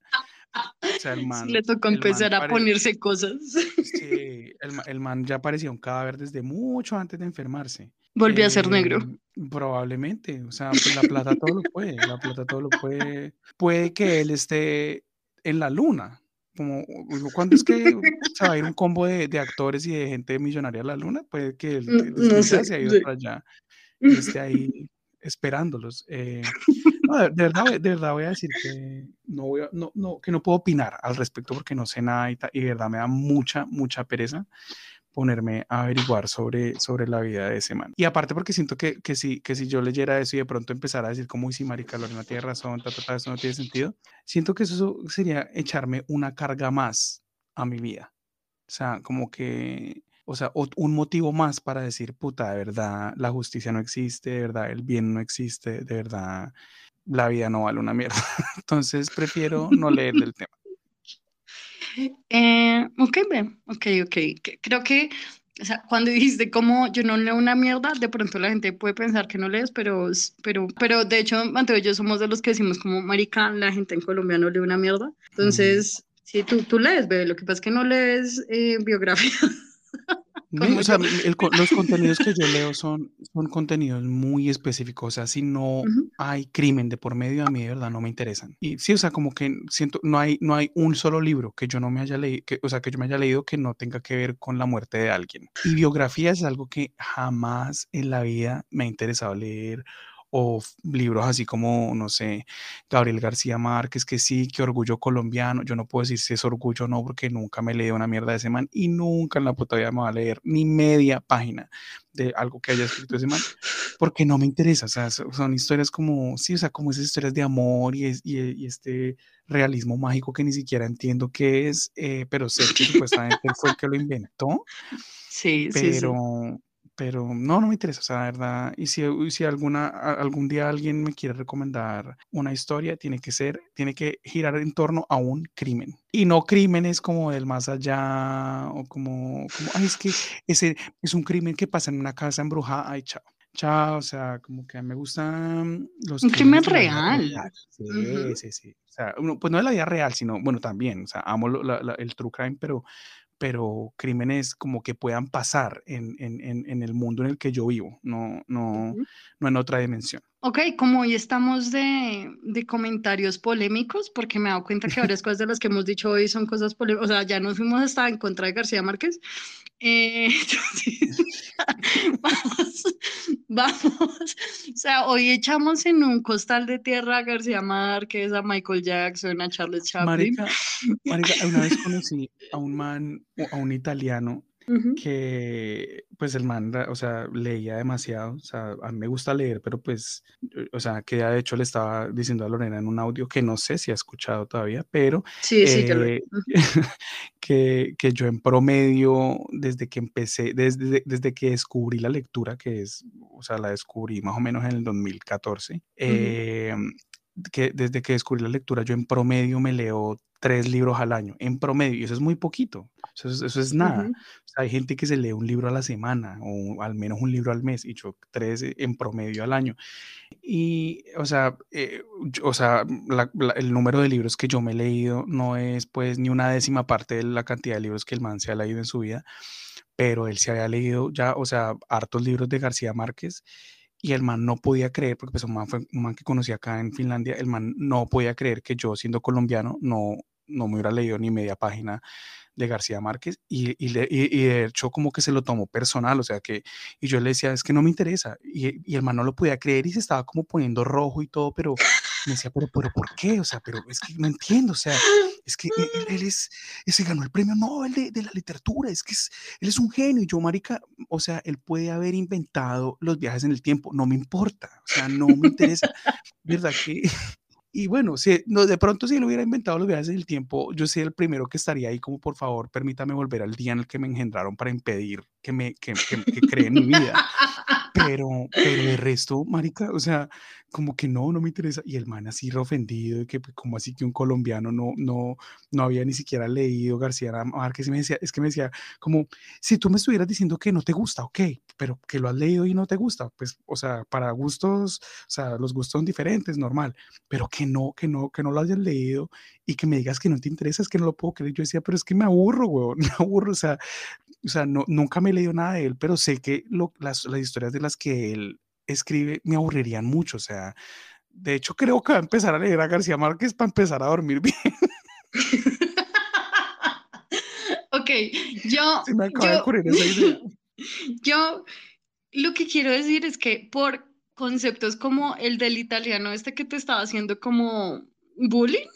O sea, el man, le tocó empezar a ponerse cosas. Sí, el, el, man ya parecía un cadáver desde mucho antes de enfermarse. Volvió a ser negro. Em, probablemente, o sea, pues la plata todo lo puede, la plata todo lo puede. Puede que él esté en la luna, como cuando es que se va a ir un combo de, de, actores y de gente millonaria a la luna, puede que él, mm, no sé, se ha ido para allá y esté ahí esperándolos. Eh, no, de, verdad, de verdad voy a decir que no, voy a, no, no, que no puedo opinar al respecto porque no sé nada y, y, de verdad me da mucha, mucha pereza. ponerme a averiguar sobre, sobre la vida de ese man. Y aparte porque siento que, que, si, que si yo leyera eso y de pronto empezara a decir como, uy, sí, marica, Lorena tiene razón, ta, ta, eso no tiene sentido, siento que eso sería echarme una carga más a mi vida. O sea, como que, o sea, un motivo más para decir, puta, de verdad, la justicia no existe, de verdad, el bien no existe, de verdad, la vida no vale una mierda. Entonces prefiero no leer del tema. Eh, ok, ok, ok. Creo que, o sea, cuando dijiste como yo no leo una mierda, de pronto la gente puede pensar que no lees, pero, pero, pero de hecho, Mateo y yo somos de los que decimos como, marica, la gente en Colombia no lee una mierda. Entonces, sí, tú, tú lees, bebé, lo que pasa es que no lees eh, biografía. o sea, los contenidos que yo leo son, son contenidos muy específicos. O sea, si no hay crimen de por medio, a mí de verdad no me interesan. Y sí, o sea, como que siento, no hay, no hay un solo libro que yo no me haya leído, o sea, que yo me haya leído que no tenga que ver con la muerte de alguien. Y biografía es algo que jamás en la vida me ha interesado leer o libros así como, no sé, Gabriel García Márquez, que sí, que orgullo colombiano. Yo no puedo decir si es orgullo o no, porque nunca me leído una mierda de ese man y nunca en la puta vida me va a leer ni media página de algo que haya escrito ese man, porque no me interesa. O sea, son historias como, sí, o sea, como esas historias de amor y, y, este realismo mágico que ni siquiera entiendo qué es, eh, pero sé que supuestamente fue el que lo inventó. Sí, pero, sí, sí pero no, no me interesa, o sea, la verdad. Y si, si alguna, algún día alguien me quiere recomendar una historia, tiene que ser, tiene que girar en torno a un crimen. Y no crímenes como del más allá, o como, como ay, es que ese es un crimen que pasa en una casa embrujada, ay, chao. Chao, o sea, como que me gustan los... Un crimen real. Sí, sí, sí. O sea, pues no es la vida real, sino, bueno, también, o sea, amo el true crime, pero pero crímenes como que puedan pasar en, en, en, el mundo en el que yo vivo, no, no, no en otra dimensión. Ok, como hoy estamos de, de, comentarios polémicos, porque me he dado cuenta que varias cosas de las que hemos dicho hoy son cosas polémicas, o sea, ya nos fuimos hasta en contra de García Márquez. Eh, vamos, vamos, o sea, hoy echamos en un costal de tierra a García Márquez, a Michael Jackson, a Charles Chaplin. Marica, marica una vez conocí a un man, a un italiano, que pues el man, o sea, leía demasiado, o sea, a mí me gusta leer, pero pues, o sea, que de hecho le estaba diciendo a Lorena en un audio que no sé si ha escuchado todavía, pero sí, sí, eh, que, que, yo en promedio, desde que empecé, desde, desde que descubrí la lectura, que es, o sea, la descubrí más o menos en el 2014, eh, que desde que descubrí la lectura, yo en promedio me leo tres libros al año, en promedio, y eso es muy poquito, eso es, eso nada. hay gente que se lee un libro a la semana o al menos un libro al mes, y yo tres en promedio al año. Y, o sea, eh, o sea el número de libros que yo me he leído no es pues ni una décima parte de la cantidad de libros que el man se ha leído en su vida, pero él se había leído ya, o sea, hartos libros de García Márquez y el man no podía creer, porque pues un man fue un man que conocí acá en Finlandia, el man no podía creer que yo siendo colombiano no, no me hubiera leído ni media página de García Márquez y, y, de hecho como que se lo tomó personal, o sea que, y yo le decía, es que no me interesa, y, y el man no lo podía creer y se estaba como poniendo rojo y todo, pero me decía, pero, pero ¿por qué? O sea, pero es que no entiendo, o sea, es que él, es, ese ganó el premio Nobel de, de, la literatura, es que es, él es un genio y yo, marica, o sea, él puede haber inventado los viajes en el tiempo, no me importa, o sea, no me interesa, ¿verdad? Que, y bueno, si, no, de pronto si él hubiera inventado los viajes en el tiempo, yo sería el primero que estaría ahí como, por favor, permítame volver al día en el que me engendraron para impedir que me que, que, que cree en mi vida. Pero, pero de resto, marica, o sea, como que no, no me interesa. Y el man así reofendido, que pues, como así que un colombiano no, no, no había ni siquiera leído García Márquez. Y me decía, es que me decía, como, si tú me estuvieras diciendo que no te gusta, ok, pero que lo has leído y no te gusta, pues, o sea, para gustos, o sea, los gustos son diferentes, normal, pero que no, que no, que no lo hayas leído y que me digas que no te interesa, es que no lo puedo creer. Yo decía, pero es que me aburro, güey, me aburro, o sea, o sea, no, nunca me he leído nada de él, pero sé que lo, las, las historias de las que él escribe me aburrirían mucho, o sea, de hecho creo que va a empezar a leer a García Márquez para empezar a dormir bien. ok, yo... Se me acaba yo, de ocurrir esa idea. Yo lo que quiero decir es que por conceptos como el del italiano, este que te estaba haciendo como bullying,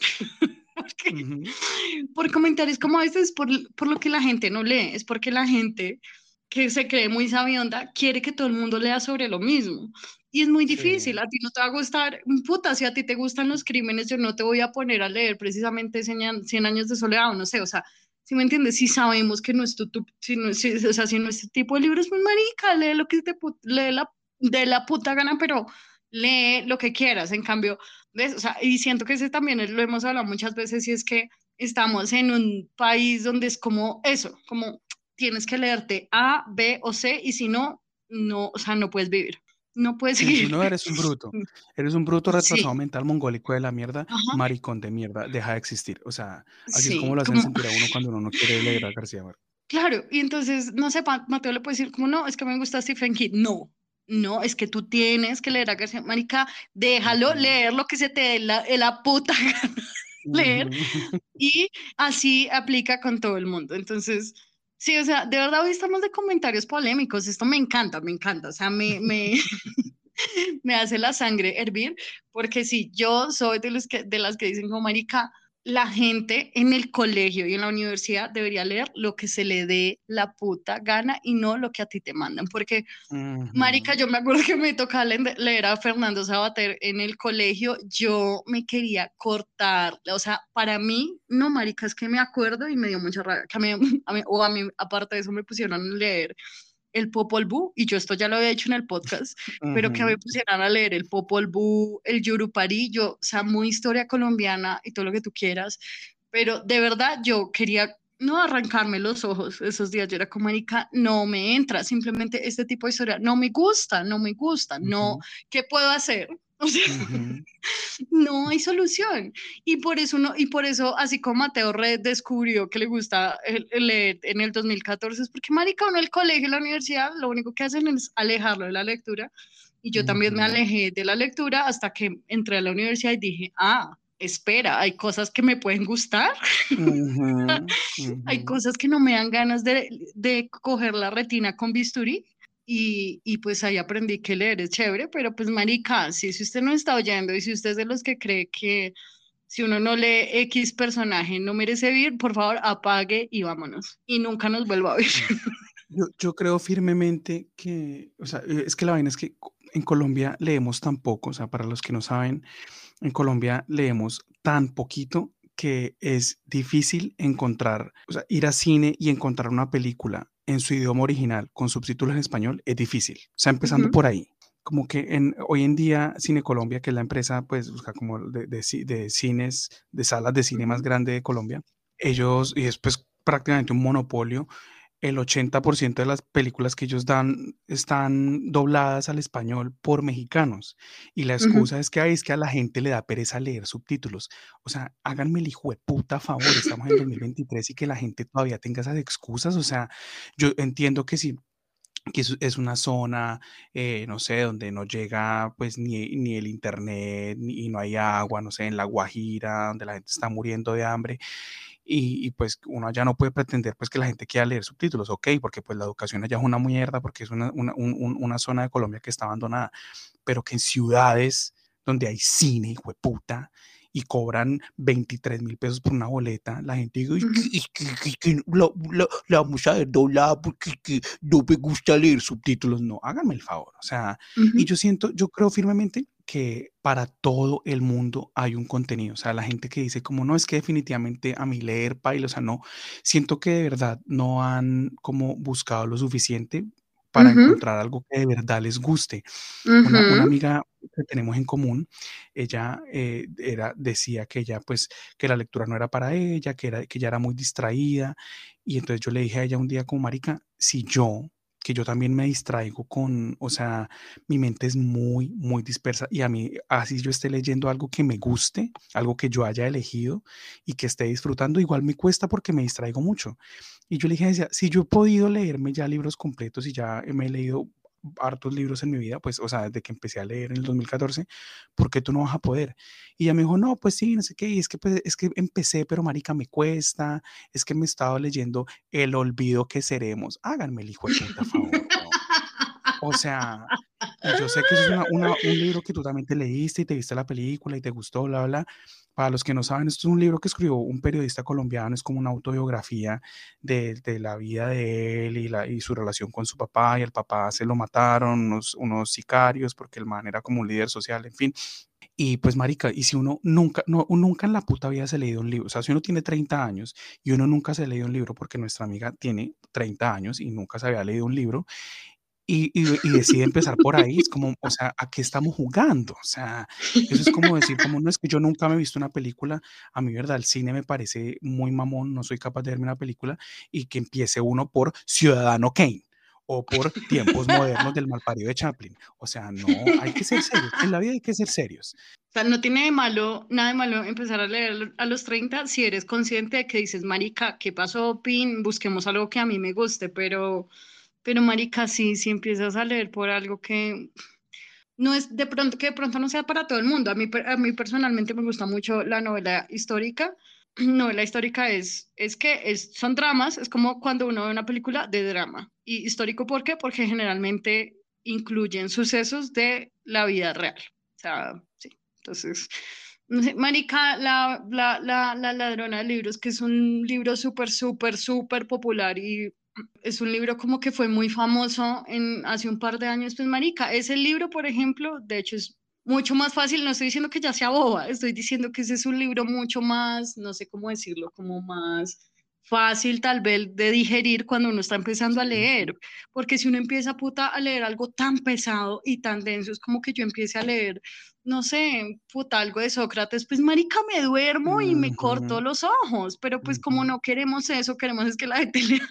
por comentarios como a veces por, por lo que la gente no lee, es porque la gente que se cree muy sabionda quiere que todo el mundo lea sobre lo mismo. Y es muy difícil, a ti no te va a gustar, puta, si a ti te gustan los crímenes, yo no te voy a poner a leer precisamente 100 años de soledad o no sé, o sea, si me entiendes, si sabemos que es tu, si no, si, o sea, si tipo de libro es muy marica, lee lo que te lee la, de la puta gana, pero lee lo que quieras, en cambio, ¿ves? O sea, y siento que ese también lo hemos hablado muchas veces y es que estamos en un país donde es como eso, como tienes que leerte A, B o C y si no, no, o sea, no puedes vivir no puedes seguir. no eres un bruto. Eres un bruto retrasado mental mongólico de la mierda, maricón de mierda, deja de existir. O sea, así es como lo hacen sentir a uno cuando uno no quiere leer a García Márquez. Claro, y entonces, no sé, Mateo le puede decir como, no, es que me gusta Stephen King. No, no, es que tú tienes que leer a García Marica, déjalo leer lo que se te dé la, la puta gana leer. Y así aplica con todo el mundo. Entonces, Sí, o sea, de verdad hoy estamos de comentarios polémicos. Esto me encanta, me encanta. O sea, me, me, me hace la sangre hervir, porque sí, yo soy de, los que, de las que dicen como marica, la gente en el colegio y en la universidad debería leer lo que se le dé la puta gana y no lo que a ti te mandan. Porque, Marica, yo me acuerdo que me tocaba leer a Fernando Sabater en el colegio, yo me quería cortar. O sea, para mí, no, Marica, es que me acuerdo y me dio mucha rabia. Que a mí, o a mí, aparte de eso, me pusieron a leer el Popol Vuh, y yo esto ya lo había hecho en el podcast, pero que me pusieran a leer el Popol Vuh, el Yurupari, yo, o sea, muy historia colombiana y todo lo que tú quieras, pero de verdad yo quería no arrancarme los ojos esos días, yo era como, Erika, no me entra, simplemente este tipo de historia no me gusta, no me gusta, no, ¿qué puedo hacer? O sea, no hay solución. Y por eso, no, y por eso así como Mateo Red descubrió que le gusta leer en el 2014, es porque marica, uno el colegio y la universidad lo único que hacen es alejarlo de la lectura. Y yo también me alejé de la lectura hasta que entré a la universidad y dije, ah, espera, hay cosas que me pueden gustar. hay cosas que no me dan ganas de, de coger la retina con bisturí y, y, pues ahí aprendí que leer es chévere, pero pues marica, si, si usted no está oyendo y si usted es de los que cree que si uno no lee X personaje no merece vivir, por favor apague y vámonos. Y nunca nos vuelva a ver. Yo, yo creo firmemente que, o sea, es que la vaina es que en Colombia leemos tan poco, o sea, para los que no saben, en Colombia leemos tan poquito que es difícil encontrar, o sea, ir a cine y encontrar una película en su idioma original con subtítulos en español es difícil. O sea, empezando por ahí. Como que en, hoy en día Cine Colombia, que es la empresa, pues, busca como de, de, cines, de salas de cine más grande de Colombia, ellos, y es pues prácticamente un monopolio, el 80% de las películas que ellos dan están dobladas al español por mexicanos. Y la excusa es que, es que a la gente le da pereza leer subtítulos. O sea, háganme el hijo de puta favor, estamos en 2023 y que la gente todavía tenga esas excusas. O sea, yo entiendo que sí que es, una zona, eh, no sé, donde no llega pues ni, ni el internet ni, y no hay agua, no sé, en La Guajira, donde la gente está muriendo de hambre y, pues uno ya no puede pretender pues que la gente quiera leer subtítulos, ok, porque pues la educación allá es una mierda, porque es una, una, una zona de Colombia que está abandonada, pero que en ciudades donde hay cine, hijo de puta, y cobran 23 mil pesos por una boleta, la gente dice, que, la, la, la, vamos a ver doblada porque no me gusta leer subtítulos. No, háganme el favor. O sea, y yo siento, yo creo firmemente que para todo el mundo hay un contenido. O sea, la gente que dice como no es que definitivamente a mí leer pailo, o sea, no, siento que de verdad no han como buscado lo suficiente para encontrar algo que de verdad les guste. una, amiga que tenemos en común, ella eh, era, decía que ella, pues, que la lectura no era para ella, que, era, que ella era muy distraída. Y entonces yo le dije a ella un día como, Marica, si yo que yo también me distraigo con, o sea, mi mente es muy, muy dispersa y a mí, así yo esté leyendo algo que me guste, algo que yo haya elegido y que esté disfrutando, igual me cuesta porque me distraigo mucho. Y yo le dije, decía, si yo he podido leerme ya libros completos y ya me he leído hartos libros en mi vida, pues, o sea, desde que empecé a leer en el 2014, ¿por qué tú no vas a poder? Y ella me dijo, no, pues sí, no sé qué, y es que, pues, es que empecé, pero marica, me cuesta, es que me estaba leyendo El olvido que seremos. Háganme el hijo de puta favor. O sea, yo sé que es una, un libro que tú también te leíste y te viste la película y te gustó, bla, bla, para los que no saben, esto es un libro que escribió un periodista colombiano, es como una autobiografía de, de la vida de él y, la, y su relación con su papá, y el papá se lo mataron unos, unos sicarios porque el man era como un líder social, en fin. Y pues, marica, y si uno nunca, no, nunca en la puta vida se leído un libro, o sea, si uno tiene 30 años y uno nunca se ha leído un libro, porque nuestra amiga tiene 30 años y nunca se había leído un libro, y, y, decide empezar por ahí, es como, o sea, ¿a qué estamos jugando? O sea, eso es como decir, como no es que yo nunca me he visto una película, a mí, ¿verdad? El cine me parece muy mamón, no soy capaz de verme una película y que empiece uno por Ciudadano Kane o por tiempos modernos del malparido de Chaplin. O sea, no, hay que ser serios, en la vida hay que ser serios. O sea, no tiene de malo, nada de malo empezar a leer a los 30 si eres consciente de que dices, marica, ¿qué pasó, Pin? Busquemos algo que a mí me guste, pero pero marica, sí, sí empiezas a leer por algo que no es de pronto, que de pronto no sea para todo el mundo. A mí, a mí personalmente me gusta mucho la novela histórica. Novela histórica es, es que es, son dramas, es como cuando uno ve una película de drama. Y histórico, ¿por qué? Porque generalmente incluyen sucesos de la vida real. O. Entonces, Marica, la, la, la, la ladrona de libros, que es un libro súper, súper, súper popular y es un libro como que fue muy famoso en, hace un par de años, pues marica, ese libro, por ejemplo, de hecho es mucho más fácil, no estoy diciendo que ya sea boba, estoy diciendo que ese es un libro mucho más, no sé cómo decirlo, como más fácil tal vez de digerir cuando uno está empezando a leer, porque si uno empieza puta a leer algo tan pesado y tan denso, es como que yo empiece a leer, no sé, puta, algo de Sócrates, pues marica, me duermo y me corto los ojos, pero pues como no queremos eso, queremos es que la gente lea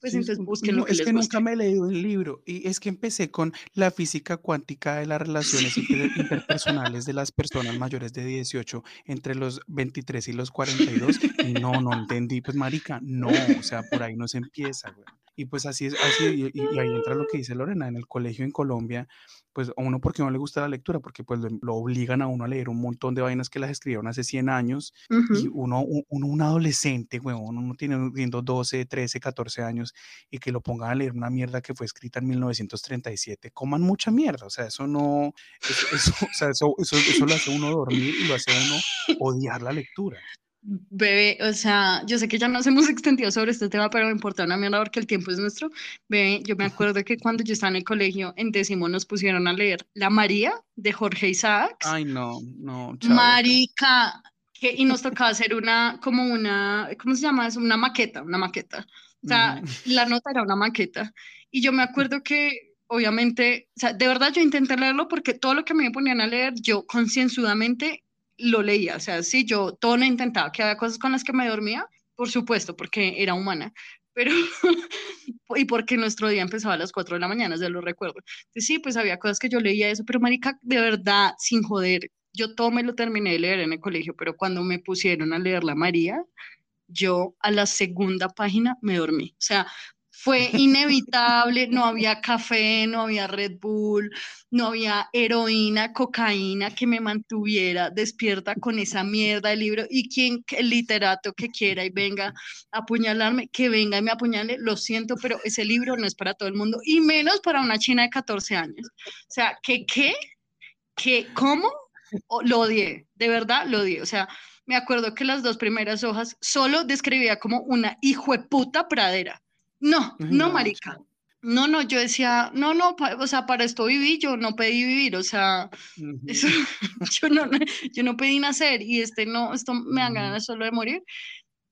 pues entonces busquen lo que Es les que guste. nunca me he leído un libro y es que empecé con la física cuántica de las relaciones inter- interpersonales de las personas mayores de 18 entre los 23 y los 42 y no, no entendí, pues marica, no, o sea, por ahí no se empieza, güey. Y pues así es, así, y, y- y ahí entra lo que dice Lorena, en el colegio en Colombia, pues a uno porque no le gusta la lectura, porque pues lo, lo obligan a uno a leer un montón de vainas que las escribieron hace 100 años y Ujú. uno, un, un adolescente, huevón, uno tiene viendo 12, 13, 14 años y que lo pongan a leer una mierda que fue escrita en 1937, coman mucha mierda, o sea, eso no, eso, eso, o sea, eso, eso, eso lo hace uno dormir y lo hace uno odiar la lectura. Bebé, o sea, yo sé que ya nos hemos extendido sobre este tema, pero me importa una mierda porque el tiempo es nuestro. Bebé, yo me acuerdo que cuando yo estaba en el colegio, en décimo nos pusieron a leer La María de Jorge Isaacs. Ay, no, no, chao. Marica, que, y nos tocaba hacer una, como una, ¿cómo se llama eso? Una maqueta, una maqueta. O sea, Ujú. la nota era una maqueta. Y yo me acuerdo que, obviamente, o sea, de verdad yo intenté leerlo porque todo lo que me ponían a leer, yo concienzudamente lo leía. O sea, sí, yo todo lo intentaba, que había cosas con las que me dormía, por supuesto, porque era humana. Pero, y porque nuestro día empezaba a las 4 de la mañana, ya lo recuerdo. Entonces, sí, pues había cosas que yo leía eso, pero marica, de verdad, sin joder, yo todo me lo terminé de leer en el colegio, pero cuando me pusieron a leer la María, yo a la segunda página me dormí. O sea, fue inevitable, no había café, no había Red Bull, no había heroína, cocaína que me mantuviera despierta con esa mierda de libro y quien, el literato que quiera y venga a apuñalarme, que venga y me apuñale, lo siento, pero ese libro no es para todo el mundo y menos para una china de 14 años. O sea, ¿qué qué? ¿Qué cómo? Lo odié, de verdad lo odié. O sea, me acuerdo que las dos primeras hojas solo describía como una hijueputa pradera. No, Ay, no, no, marica. No, no, yo decía, no, no, pa- o sea, para esto viví, yo no pedí vivir, o sea, eso, yo no, yo no pedí nacer y este no, esto me dan ganas solo de morir.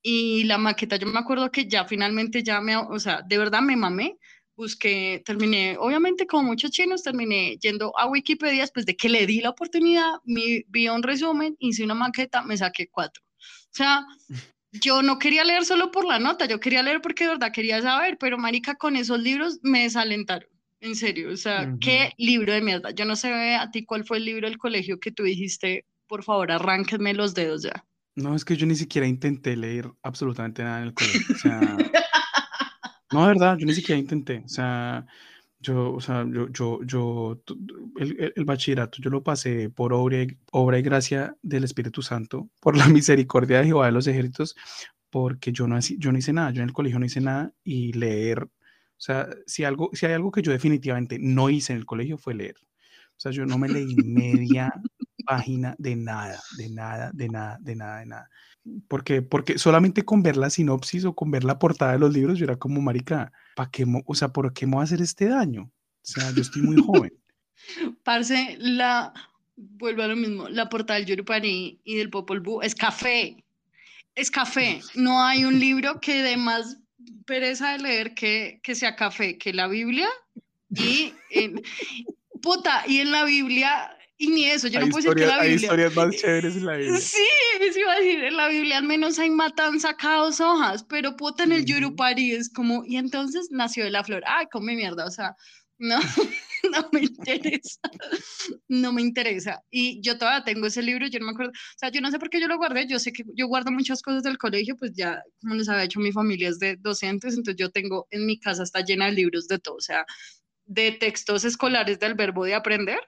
Y la maqueta, yo me acuerdo que ya finalmente ya me, o sea, de verdad me mamé, busqué, terminé, obviamente como muchos chinos, terminé yendo a Wikipedia después de que le di la oportunidad, mi- vi un resumen, hice una maqueta, me saqué cuatro. O sea, yo no quería leer solo por la nota, yo quería leer porque de verdad quería saber, pero marica, con esos libros me desalentaron. En serio, o sea, qué libro de mierda. Yo no sé a ti cuál fue el libro del colegio que tú dijiste, por favor, arránquenme los dedos ya. No, es que yo ni siquiera intenté leer absolutamente nada en el colegio. O sea, no, de verdad, yo ni siquiera intenté. O sea, yo, o sea, yo, yo, yo, el, el- bachillerato yo lo pasé por obra y, obra y gracia del Espíritu Santo, por la misericordia de Jehová de los ejércitos, porque yo no, hice- yo no hice nada, yo en el colegio no hice nada y leer, o sea, si algo, si hay algo que yo definitivamente no hice en el colegio fue leer. O sea, yo no me leí media página de nada, de nada, de nada, de nada, de nada. Porque, porque solamente con ver la sinopsis o con ver la portada de los libros, yo era como, marica, ¿para qué, o sea, por qué me voy a hacer este daño? O sea, yo estoy muy joven. Parce, la, vuelvo a lo mismo, la portada del Yorupari y del Popol Vuh es café, es café. No hay un libro que dé más pereza de leer que, que sea café, que la Biblia y en, puta, y en la Biblia y ni eso, yo no puedo decir que la Biblia. Hay historias más chéveres en la Biblia. Sí, eso iba a decir, en la Biblia al menos hay matanza cada dos hojas, pero puta en el Yurupari es como, y entonces nació de la flor. Ay, come mierda, o sea, no, no me interesa, no me interesa. Y yo todavía tengo ese libro, yo no me acuerdo, o sea, yo no sé por qué yo lo guardé, yo sé que yo guardo muchas cosas del colegio, pues ya, como les había hecho mi familia es de docentes, entonces yo tengo en mi casa está llena de libros de todo, o sea, de textos escolares del verbo de aprender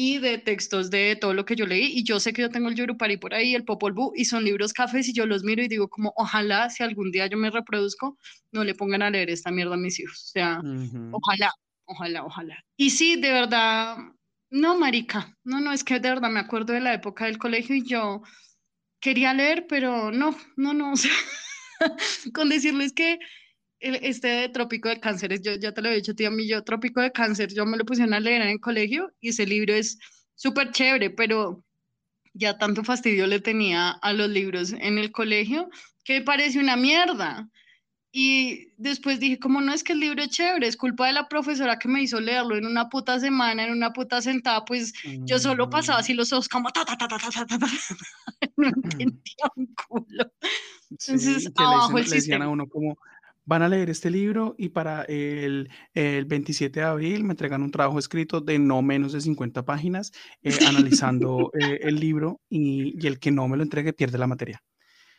y de textos de todo lo que yo leí. Y yo sé que yo tengo el Yorupari por ahí, el Popol Vuh, y son libros cafés y yo los miro y digo como, ojalá si algún día yo me reproduzco, no le pongan a leer esta mierda a mis hijos. O sea, ojalá, ojalá, ojalá. Y sí, de verdad, no, marica, no, no, es que de verdad me acuerdo de la época del colegio y yo quería leer, pero no, no, no, o sea, con decirles que este de Trópico de Cáncer, yo ya te lo he dicho, tío, a mí yo Trópico de Cáncer, yo me lo pusieron a leer en el colegio y ese libro es súper chévere, pero ya tanto fastidio le tenía a los libros en el colegio que me parece una mierda. Y después dije, como no es que el libro es chévere, es culpa de la profesora que me hizo leerlo en una puta semana, en una puta sentada, pues yo solo pasaba así los ojos como ta, ta, ta, ta, ta, ta, ta, no entendía un culo. Entonces, abajo el le decían a uno como, van a leer este libro y para el, el 27 de abril me entregan un trabajo escrito de no menos de 50 páginas eh, analizando eh, el libro y, y, el que no me lo entregue pierde la materia.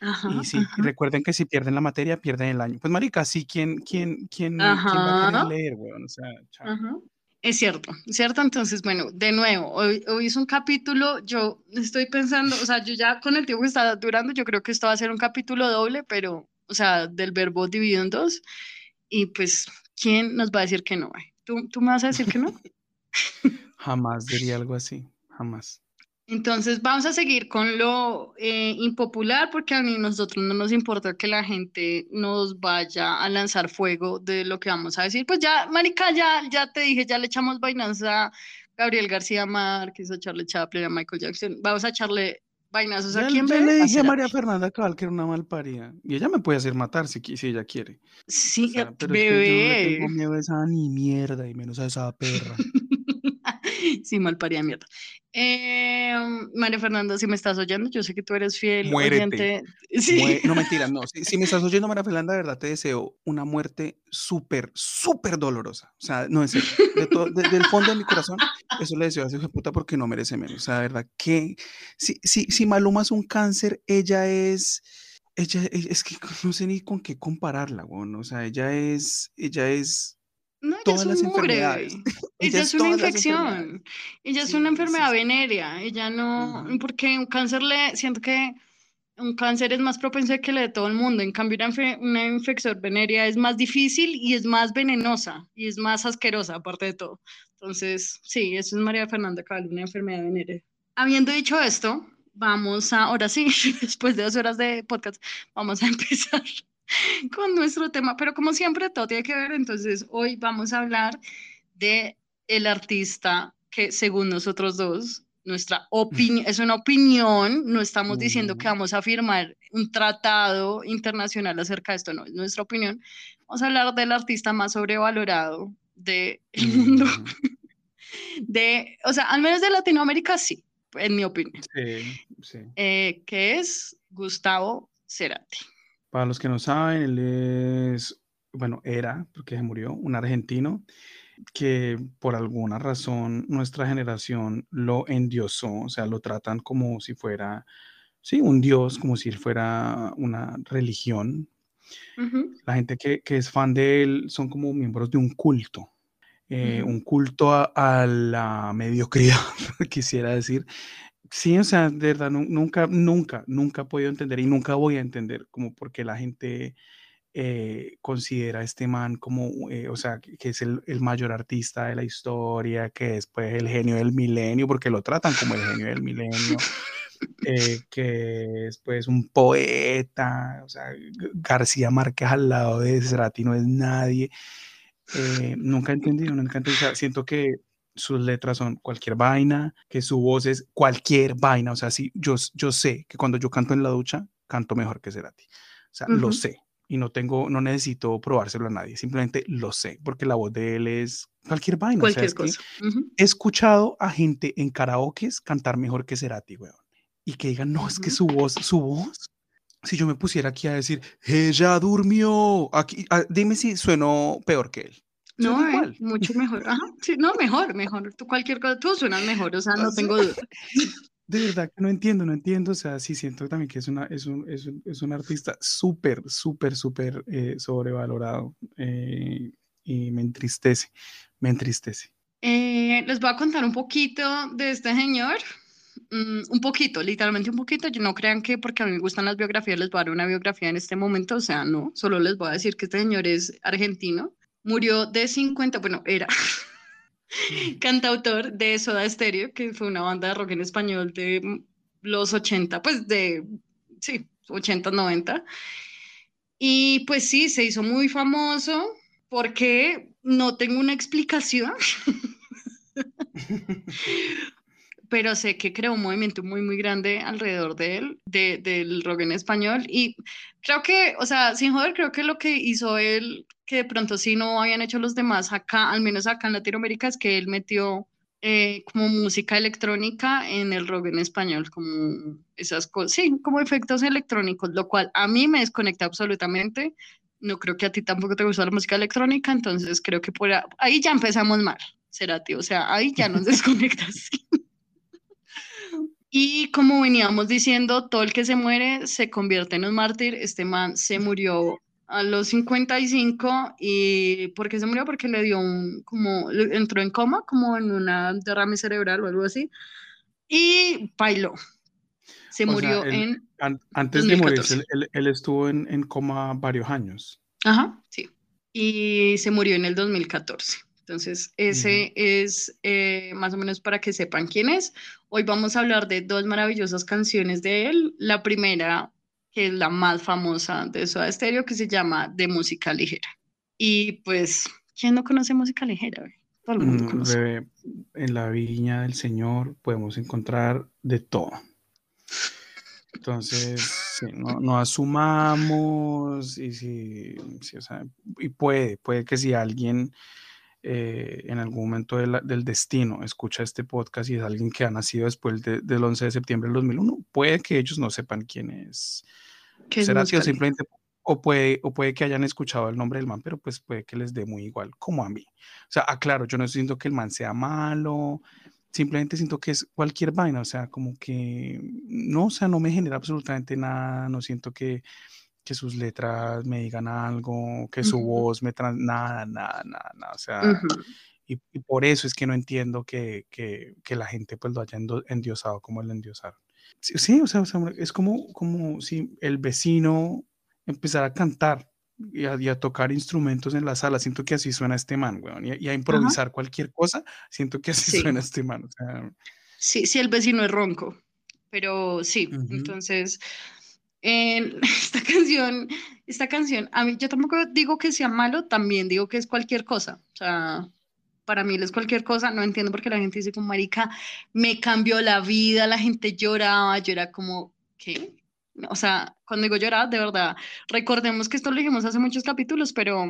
Ajá, y sí, ajá. recuerden que si pierden la materia, pierden el año. Pues marica, sí, ¿quién, quién, quién, ¿quién va a querer leer, weón? O sea, chao. Es cierto, ¿cierto? Entonces, bueno, de nuevo, hoy, hoy es un capítulo, yo estoy pensando, o sea, yo ya con el tiempo que está durando, yo creo que esto va a ser un capítulo doble, pero o sea, del verbo dividido en dos, y pues, ¿quién nos va a decir que no? ¿Tú, tú me vas a decir que no? jamás diría algo así, jamás. Entonces vamos a seguir con lo eh, impopular porque a mí nosotros no nos importa que la gente nos vaya a lanzar fuego de lo que vamos a decir. Pues ya, Marica, ya, ya te dije, ya le echamos vainas a Gabriel García Márquez, a Charlie Chaplin, a Michael Jackson. Vamos a echarle vainazos a quién le dije a María Fernanda Cabal que era una malparida. Y ella me puede hacer matar si, si ella quiere. Sí, o sea, pero bebé. Es que yo no le tengo miedo a esa ni mierda, y menos a esa perra. sí, malparida mierda. Eh, María Fernanda, si me estás oyendo, yo sé que tú eres fiel Muérete. Sí. No, mentira, no. Si, si, me estás oyendo, María Fernanda, de verdad te deseo una muerte súper, súper dolorosa. O sea, no, en serio. De fondo de mi corazón, eso le deseo a ese hijo de puta porque no merece menos. O sea, de verdad, que si, si, si Maluma es un cáncer, ella es. Ella es que no sé ni con qué compararla, bueno, o sea, ella es, ella es no, ella todas es las un mugre. enfermedades. Ella, es una infección. Ella es Sí, una sí, enfermedad sí. venérea. Ella no, Ujú. porque un cáncer le, siento que un cáncer es más propenso que le de todo el mundo. En cambio, una, una infección venérea es más difícil y es más venenosa y es más asquerosa, aparte de todo. Entonces, sí, eso es María Fernanda Cabal, una enfermedad venérea. Habiendo dicho esto, vamos a, ahora sí, después de dos horas de podcast, vamos a empezar con nuestro tema, pero como siempre todo tiene que ver, entonces hoy vamos a hablar de el artista que según nosotros dos, nuestra opinión, es una opinión, no estamos diciendo que vamos a firmar un tratado internacional acerca de esto, no, es nuestra opinión. Vamos a hablar del artista más sobrevalorado del mundo, Ujú. de, o sea, al menos de Latinoamérica sí, en mi opinión, Sí, sí. eh, que es Gustavo Cerati. Para los que no saben, él es, bueno, era, porque se murió, un argentino que por alguna razón nuestra generación lo endiosó, o sea, lo tratan como si fuera, sí, un dios, como si fuera una religión. La gente que, que es fan de él son como miembros de un culto, eh, un culto a, a la mediocridad, quisiera decir. Sí, o sea, de verdad, nu- nunca, nunca, nunca he podido entender y nunca voy a entender como por qué la gente eh, considera a este man como, eh, o sea, que es el, el, mayor artista de la historia, que es pues el genio del milenio, porque lo tratan como el genio del milenio, eh, que es pues un poeta, o sea, García Márquez al lado de Cerati no es nadie. nunca he entendido, nunca he entendido, o sea, siento que sus letras son cualquier vaina, que su voz es cualquier vaina, o sea, sí, yo, yo sé que cuando yo canto en la ducha, canto mejor que Cerati, o sea, lo sé, y no tengo, no necesito probárselo a nadie, simplemente lo sé, porque la voz de él es cualquier vaina. Cualquier cosa. He escuchado a gente en karaokes cantar mejor que Cerati, weón. Y que digan, no, es que su voz, su voz, si yo me pusiera aquí a decir, ella durmió, aquí, dime si sueno peor que él. No, eh, mucho mejor. Ajá, sí, no, mejor, mejor. Tú cualquier cosa, tú suenas mejor, o sea, no tengo duda. de verdad que no entiendo, no entiendo. O sea, sí siento también que es, una, es, un, es, un, es un artista súper, súper, súper eh, sobrevalorado eh, y me entristece, me entristece. Eh, les voy a contar un poquito de este señor. Mm, un poquito, literalmente un poquito. Yo no crean que porque a mí me gustan las biografías les voy a dar una biografía en este momento. O sea, no, solo les voy a decir que este señor es argentino. Murió de 50, bueno, era cantautor de Soda Stereo, que fue una banda de rock en español de los 80, pues de, sí, 80, 90. Y pues sí, se hizo muy famoso porque no tengo una explicación, pero sé que creó un movimiento muy, muy grande alrededor de él, de, del rock en español. Y creo que, o sea, sin joder, creo que lo que hizo él que de pronto sí no habían hecho los demás acá, al menos acá en Latinoamérica, es que él metió eh, como música electrónica en el rock en español, como esas cosas, sí, como efectos electrónicos, lo cual a mí me desconecta absolutamente. No creo que a ti tampoco te gusta la música electrónica, entonces creo que por ahí ya empezamos mal, Cerati, o sea, ahí ya nos desconectas. Y como veníamos diciendo, todo el que se muere se convierte en un mártir. Este man se murió a los 55 y ¿por qué se murió? Porque le dio un, como, entró en coma, como en una derrame cerebral o algo así, y bailó. Se murió en... antes de morir, él, estuvo en, en, coma varios años. Ajá, sí. Y se murió en el 2014. Entonces, ese es eh, más o menos para que sepan quién es. Hoy vamos a hablar de dos maravillosas canciones de él. La primera que es la más famosa de Soda Stereo, que se llama De Música Ligera. Y pues, ¿quién no conoce música ligera? Todo el mundo mm, conoce. en la viña del Señor podemos encontrar de todo. Entonces, no, asumamos y si, o sea, y puede, puede que si alguien eh, en algún momento del destino escucha este podcast y es alguien que ha nacido después del 11 de septiembre del 2001, puede que ellos no sepan quién es será o simplemente o puede, o puede que hayan escuchado el nombre del man, pero pues puede que les dé muy igual, como a mí. O sea, aclaro, yo no siento que el man sea malo, simplemente siento que es cualquier vaina, o sea, como que no, o sea, no me genera absolutamente nada, no siento que, que sus letras me digan algo, que su voz me trans... Nada, nada, nada, nada. O sea, y, por eso es que no entiendo que, que, que la gente pues lo haya endiosado como lo endiosaron. Sí, o, sea, es como, como si el vecino empezara a cantar y a, tocar instrumentos en la sala. Siento que así suena este man, weón. Y, a improvisar cualquier cosa, siento que así suena este man. sí, sí, el vecino es ronco. Pero sí, entonces en esta canción, esta canción, a mí yo tampoco digo que sea malo, también digo que es cualquier cosa. O sea, para mí es cualquier cosa, no entiendo por qué la gente dice como marica, me cambió la vida, la gente lloraba, yo era como, ¿qué? O sea, cuando digo llorar, de verdad, recordemos que esto lo dijimos hace muchos capítulos, pero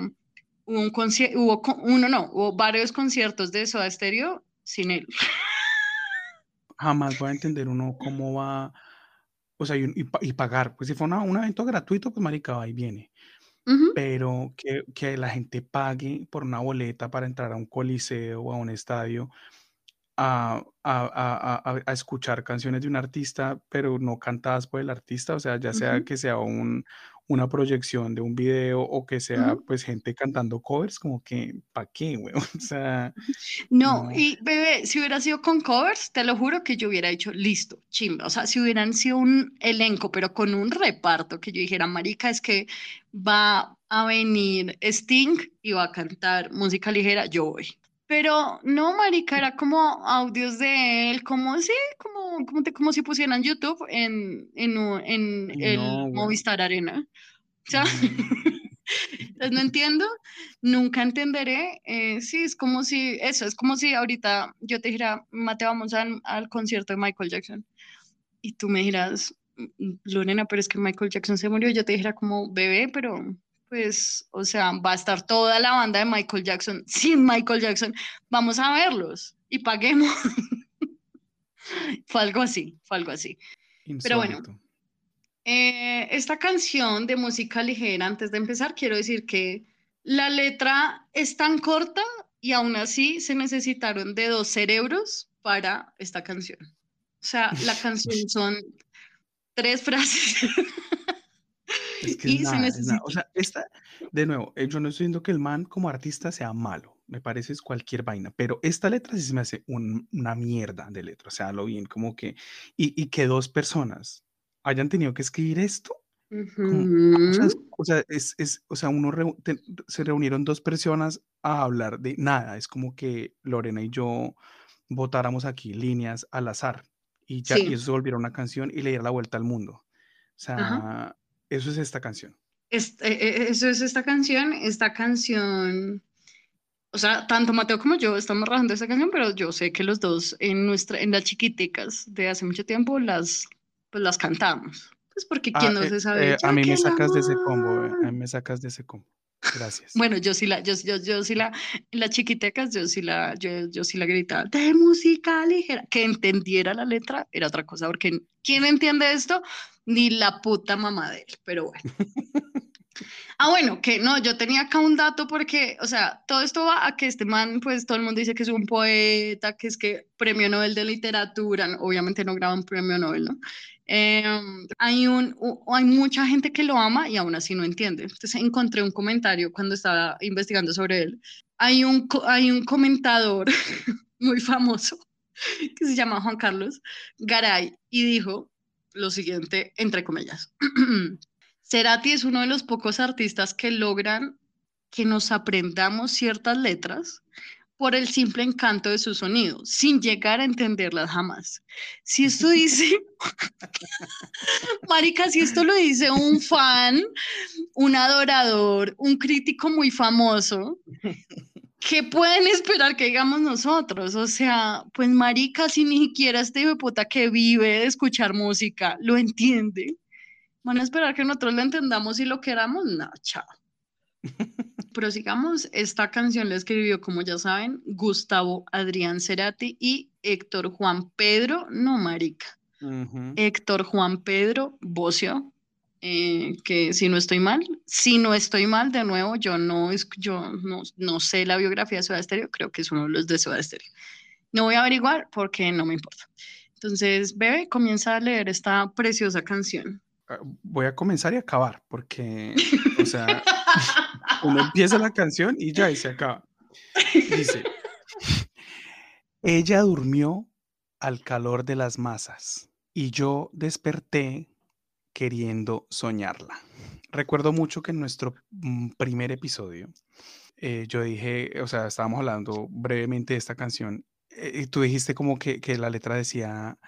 hubo un hubo uno no, hubo varios conciertos de Soda Stereo sin él. Jamás voy a entender uno cómo va o sea, y, pagar. Pues si fue un evento gratuito, pues marica, va y viene. Pero que, que, la gente pague por una boleta para entrar a un coliseo o a un estadio a, a, a, a, escuchar canciones de un artista, pero no cantadas por el artista, o sea, ya sea que sea un, una proyección de un video o que sea pues gente cantando covers, como que, ¿para qué, güey? O sea... No, y bebé, si hubiera sido con covers, te lo juro que yo hubiera hecho listo, chimba. O sea, si hubieran sido un elenco, pero con un reparto, que yo dijera, marica, es que va a venir Sting y va a cantar música ligera, yo voy. Pero no, marica, era como audios de él, como sí, como, como, como si pusieran YouTube en, en, en el Movistar Arena. O sea, entonces no entiendo, nunca entenderé. Eh, sí, es como si, eso, es como si ahorita yo te dijera, Mate, vamos al, al concierto de Michael Jackson. Y tú me dijeras, mm, Lorena, pero es que Michael Jackson se murió. Yo te dijera como, bebé, pero pues, o sea, va a estar toda la banda de Michael Jackson sin Michael Jackson. Vamos a verlos y paguemos. fue algo así, fue algo así. Pero bueno, eh, esta canción de música ligera, antes de empezar, quiero decir que la letra es tan corta y aún así se necesitaron de dos cerebros para esta canción. O sea, la canción son tres frases. Es que es nada, O sea, esta, de nuevo, eh, yo no estoy diciendo que el man como artista sea malo, me parece es cualquier vaina, pero esta letra sí se me hace una mierda de letra, o sea, lo bien, como que, y, que dos personas hayan tenido que escribir esto. o, sea, es, es, o sea, uno se reunieron dos personas a hablar de nada, es como que Lorena y yo votáramos aquí líneas al azar y ya y eso se volviera una canción y le diera la vuelta al mundo. O sea, eso es esta canción. Este, eso es esta canción. Esta canción, o sea, tanto Mateo como yo estamos rajando esta canción, pero yo sé que los dos en nuestra, en las chiquiticas de hace mucho tiempo las, pues las cantamos. Pues porque quién no ah, se sabe. Eh, a mí me sacas de ese combo, a mí me sacas de ese combo. Gracias. Bueno, yo sí la, yo, yo, yo sí la, las chiquitecas, yo sí la, yo, yo sí la gritaba de música ligera, que entendiera la letra era otra cosa, porque ¿quién entiende esto? Ni la puta mamá de él, pero bueno. Ah, bueno, que no, yo tenía acá un dato porque, o sea, todo esto va a que este man, pues todo el mundo dice que es un poeta, que es que premio Nobel de literatura, obviamente no graba un premio Nobel, ¿no? Em, hay, un, hay mucha gente que lo ama y aún así no entiende. Entonces encontré un comentario cuando estaba investigando sobre él. Hay un, hay un comentador muy famoso que se llama Juan Carlos Garay y dijo, lo siguiente, entre comillas. Cerati es uno de los pocos artistas que logran que nos aprendamos ciertas letras por el simple encanto de su sonido, sin llegar a entenderlas jamás. Si esto dice, Marica, si esto lo dice un fan, un adorador, un crítico muy famoso, ¿qué pueden esperar que digamos nosotros? O sea, pues marica, si ni siquiera este hijo de puta que vive de escuchar música lo entiende, ¿van a esperar que nosotros lo entendamos y lo queramos? No, chao. Pero sigamos, esta canción la escribió, como ya saben, Gustavo Adrián Cerati y Héctor Juan Pedro, no marica, Héctor Juan Pedro Bocio, eh, que si no estoy mal, si no estoy mal, de nuevo, yo no, yo no, no sé la biografía de Soda Stereo, creo que es uno de los de Soda Stereo. No voy a averiguar porque no me importa. Entonces, Bebe, comienza a leer esta preciosa canción. Ah, voy a comenzar y acabar, porque, o sea, uno empieza la canción y ya, y se acaba. Dice, ella durmió al calor de las masas y yo desperté queriendo soñarla. Recuerdo mucho que en nuestro mm, primer episodio eh, yo dije, o sea, estábamos hablando brevemente de esta canción eh, y tú dijiste como que, que, la letra decía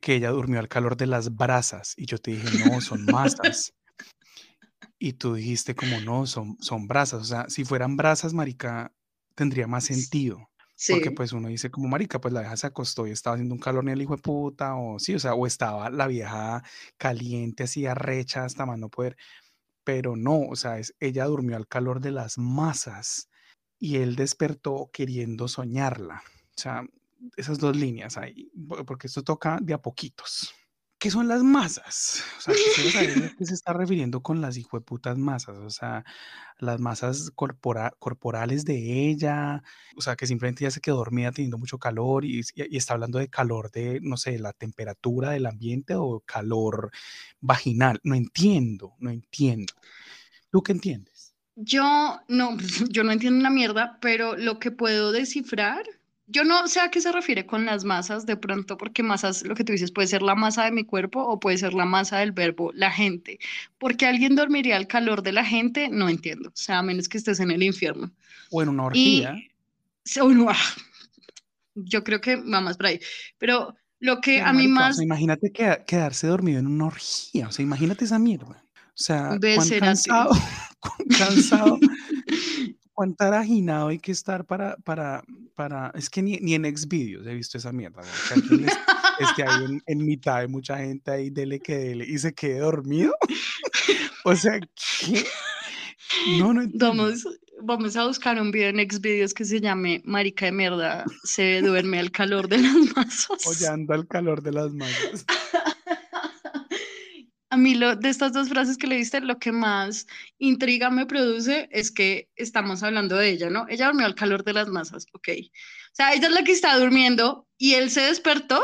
que ella durmió al calor de las brasas y yo te dije, no, son masas. y tú dijiste como no, son, son brasas. O sea, si fueran brasas, marica, tendría más sentido. Porque pues uno dice como marica, pues la vieja se acostó y estaba haciendo un calor ni el hijo de puta, o sí, o sea, o estaba la vieja caliente, así arrecha hasta más no poder. Pero no, o sea, es, ella durmió al calor de las masas y él despertó queriendo soñarla. O sea, esas dos líneas ahí, porque esto toca de a poquitos. ¿Qué son las masas? O sea, qué se está refiriendo con las hijueputas masas, o sea, las masas corporales de ella, o sea, que simplemente ya se quedó dormida teniendo mucho calor y, está hablando de calor de, no sé, la temperatura del ambiente o calor vaginal. No entiendo, no entiendo. ¿Tú qué entiendes? Yo no, yo no entiendo una mierda, pero lo que puedo descifrar yo no sé a qué se refiere con las masas de pronto, porque masas, lo que tú dices, puede ser la masa de mi cuerpo o puede ser la masa del verbo la gente. Porque alguien dormiría al calor de la gente, no entiendo. O sea, a menos que estés en el infierno. O en una orgía. yo creo que va más por ahí. Pero lo que a mí más. imagínate quedarse dormido en una orgía. O sea, imagínate esa mierda. O sea, cuán cansado, cansado, cuán tarajinado hay que estar para, para, para, es que ni, ni en Xvideos he visto esa mierda, que esté ahí en, mitad de mucha gente ahí, dele que dele, y se quede dormido. o sea, ¿qué? No, no Vamos, vamos a buscar un video en Xvideos que se llame Marica de mierda, se duerme al calor de las masas. Hollando al calor de las masas. A mí lo, de estas dos frases que leíste, lo que más intriga me produce es que estamos hablando de ella, ¿no? Ella durmió al calor de las masas, ok. O sea, ella es la que está durmiendo y él se despertó.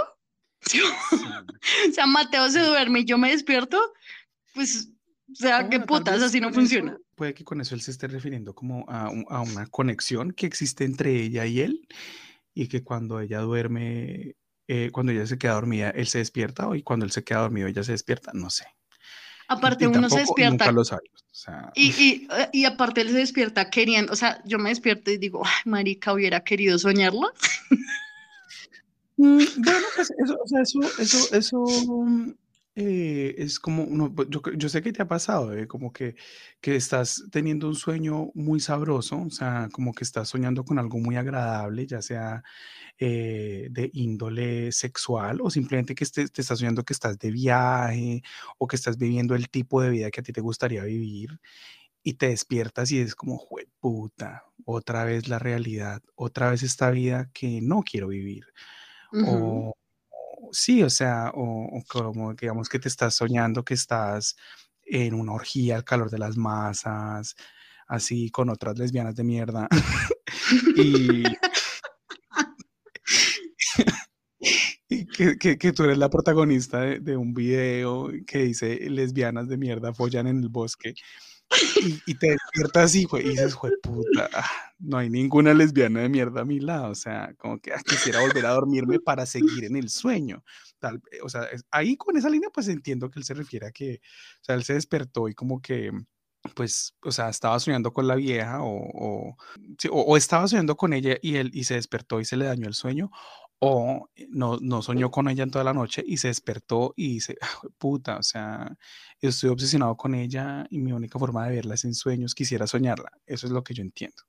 o sea, Mateo se duerme y yo me despierto, pues, o sea, qué putas, así no funciona. puede que con eso él se esté refiriendo como a, a una conexión que existe entre ella y él y que cuando ella duerme eh, cuando ella se queda dormida, él se despierta o y cuando él se queda dormido, ella se despierta, no sé. Aparte, uno se despierta. Nunca lo sabe. y, y, eh, y, aparte, él se despierta queriendo, o sea, yo me despierto y digo, ay, Marica, hubiera querido soñarla. Mm, bueno, pues eso, o sea, eso, eso, eso eh, es como, uno, pues, yo, yo, sé que te ha pasado, eh, como que, que estás teniendo un sueño muy sabroso, o sea, como que estás soñando con algo muy agradable, ya sea eh, de índole sexual o simplemente que te, te estás soñando que estás de viaje o que estás viviendo el tipo de vida que a ti te gustaría vivir y te despiertas y es como, puta, otra vez la realidad, otra vez esta vida que no quiero vivir. O sí, o sea, o, como digamos que te estás soñando que estás en una orgía al calor de las masas, así con otras lesbianas de mierda. y, que, que, tú eres la protagonista de, un video que dice lesbianas de mierda follan en el bosque y, te despiertas y, dices, puta, ah, no hay ninguna lesbiana de mierda a mi lado, o sea, como que ah, quisiera volver a dormirme para seguir en el sueño. Tal, o sea, ahí con esa línea pues entiendo que él se refiere a que, o sea, él se despertó y como que pues, o sea, estaba soñando con la vieja o, o, o, estaba soñando con ella y él y se despertó y se le dañó el sueño, o no, no soñó con ella en toda la noche y se despertó y dice, puta, o sea, estoy obsesionado con ella y mi única forma de verla es en sueños, quisiera soñarla. Eso es lo que yo entiendo.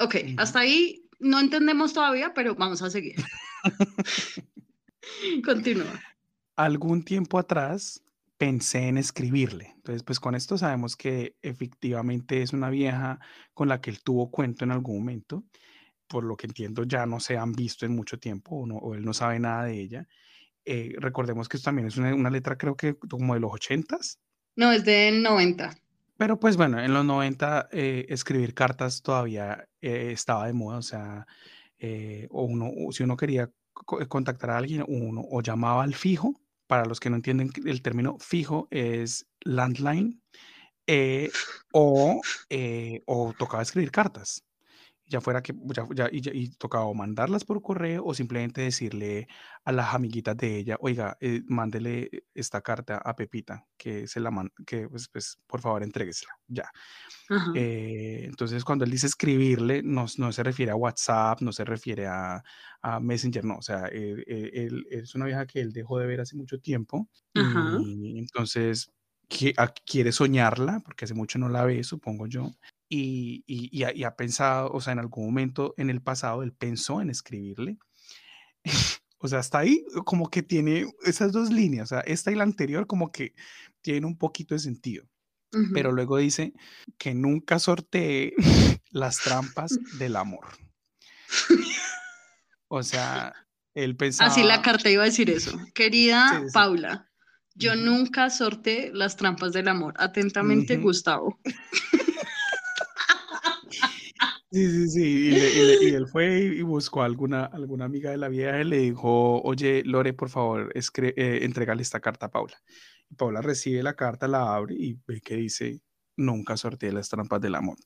Ok, hasta ahí no entendemos todavía, pero vamos a seguir. Continúa. Algún tiempo atrás pensé en escribirle. Entonces, pues con esto sabemos que efectivamente es una vieja con la que él tuvo cuento en algún momento por lo que entiendo, ya no se han visto en mucho tiempo o, no, o él no sabe nada de ella. Eh, recordemos que esto también es una, letra, creo que como de los ochentas. No, es del 90. Pero pues bueno, en los 90 eh, escribir cartas todavía eh, estaba de moda, o sea, o uno, si uno quería contactar a alguien, uno o llamaba al fijo, para los que no entienden el término fijo es landline, o, o tocaba escribir cartas ya fuera que ya, y, tocaba mandarlas por correo o simplemente decirle a las amiguitas de ella, oiga, eh, mándele esta carta a Pepita, que se la que pues, pues, por favor entréguesela, ya. Eh, entonces cuando él dice escribirle, no, no, se refiere a WhatsApp, no se refiere a, a Messenger, no, o sea, él, es una vieja que él dejó de ver hace mucho tiempo y entonces quiere soñarla, porque hace mucho no la ve, supongo yo, y, y, ha, pensado, o sea, en algún momento en el pasado él pensó en escribirle. o sea, hasta ahí como que tiene esas dos líneas, o sea, esta y la anterior como que tienen un poquito de sentido. Pero luego dice que nunca sortee las trampas del amor. O sea, él pensaba... Así la carta iba a decir eso. Querida Paula, yo nunca sorteé las trampas del amor. Atentamente, Gustavo. Sí, sí, sí. Y, él fue y buscó a alguna, alguna amiga de la vieja y le dijo, oye, Lore, por favor, eh, entregale esta carta a Paula. Y Paula recibe la carta, la abre y ve que dice, nunca sorteé las trampas del amor.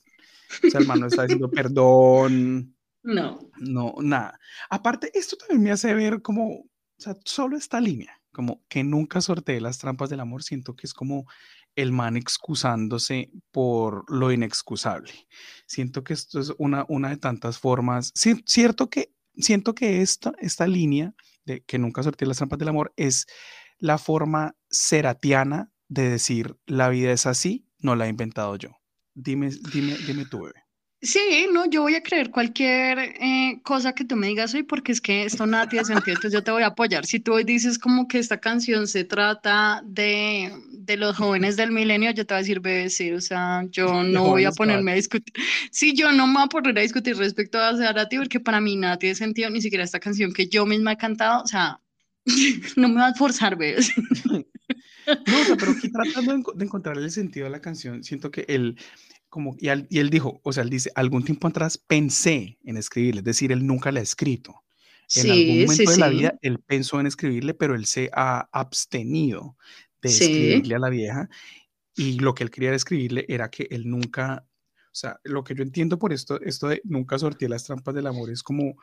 O sea, hermano está diciendo, perdón, No. No, nada. Aparte, esto también me hace ver como, o sea, solo esta línea, como que nunca sorteé las trampas del amor, siento que es como el man excusándose por lo inexcusable. Siento que esto es una, una de tantas formas. cierto que, siento que esta, esta línea de que nunca sorteé las trampas del amor es la forma seratiana de decir la vida es así, no la he inventado yo. Dime, dime, dime tú, bebé. Sí, no, yo voy a creer cualquier eh, cosa que tú me digas hoy porque es que esto nada tiene sentido, entonces yo te voy a apoyar. Si tú hoy dices como que esta canción se trata de, de los jóvenes del milenio, yo te voy a decir, bebé, sí, o sea, yo no voy a ponerme a discutir. Sí, yo no me voy a poner a discutir respecto a Zarati porque para mí nada tiene sentido, ni siquiera esta canción que yo misma he cantado, o sea, no me va a forzar, bebé. No, o sea, pero aquí tratando de encontrar el sentido de la canción, siento que él como, y, él dijo, o sea, él dice, algún tiempo atrás pensé en escribirle, es decir, él nunca la ha escrito. En algún momento de la vida él pensó en escribirle, pero él se ha abstenido de escribirle a la vieja y lo que él quería escribirle era que él nunca, o sea, lo que yo entiendo por esto, esto de nunca sorteé las trampas del amor es como,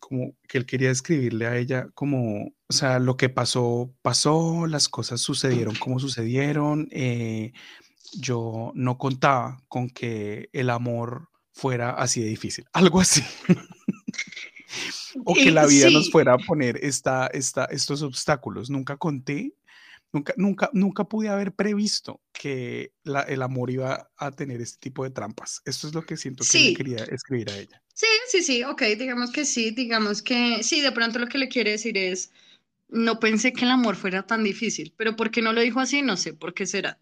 como que él quería escribirle a ella como, o sea, lo que pasó, pasó, las cosas sucedieron como sucedieron, eh, yo no contaba con que el amor fuera así de difícil, algo así. o que la vida nos fuera a poner esta, esta, estos obstáculos. Nunca conté, nunca, nunca, nunca pude haber previsto que el amor iba a tener este tipo de trampas. Esto es lo que siento que le quería escribir a ella. Sí, sí, sí, ok, digamos que sí, digamos que sí, de pronto lo que le quiere decir es, no pensé que el amor fuera tan difícil, pero ¿por qué no lo dijo así? No sé, por qué será.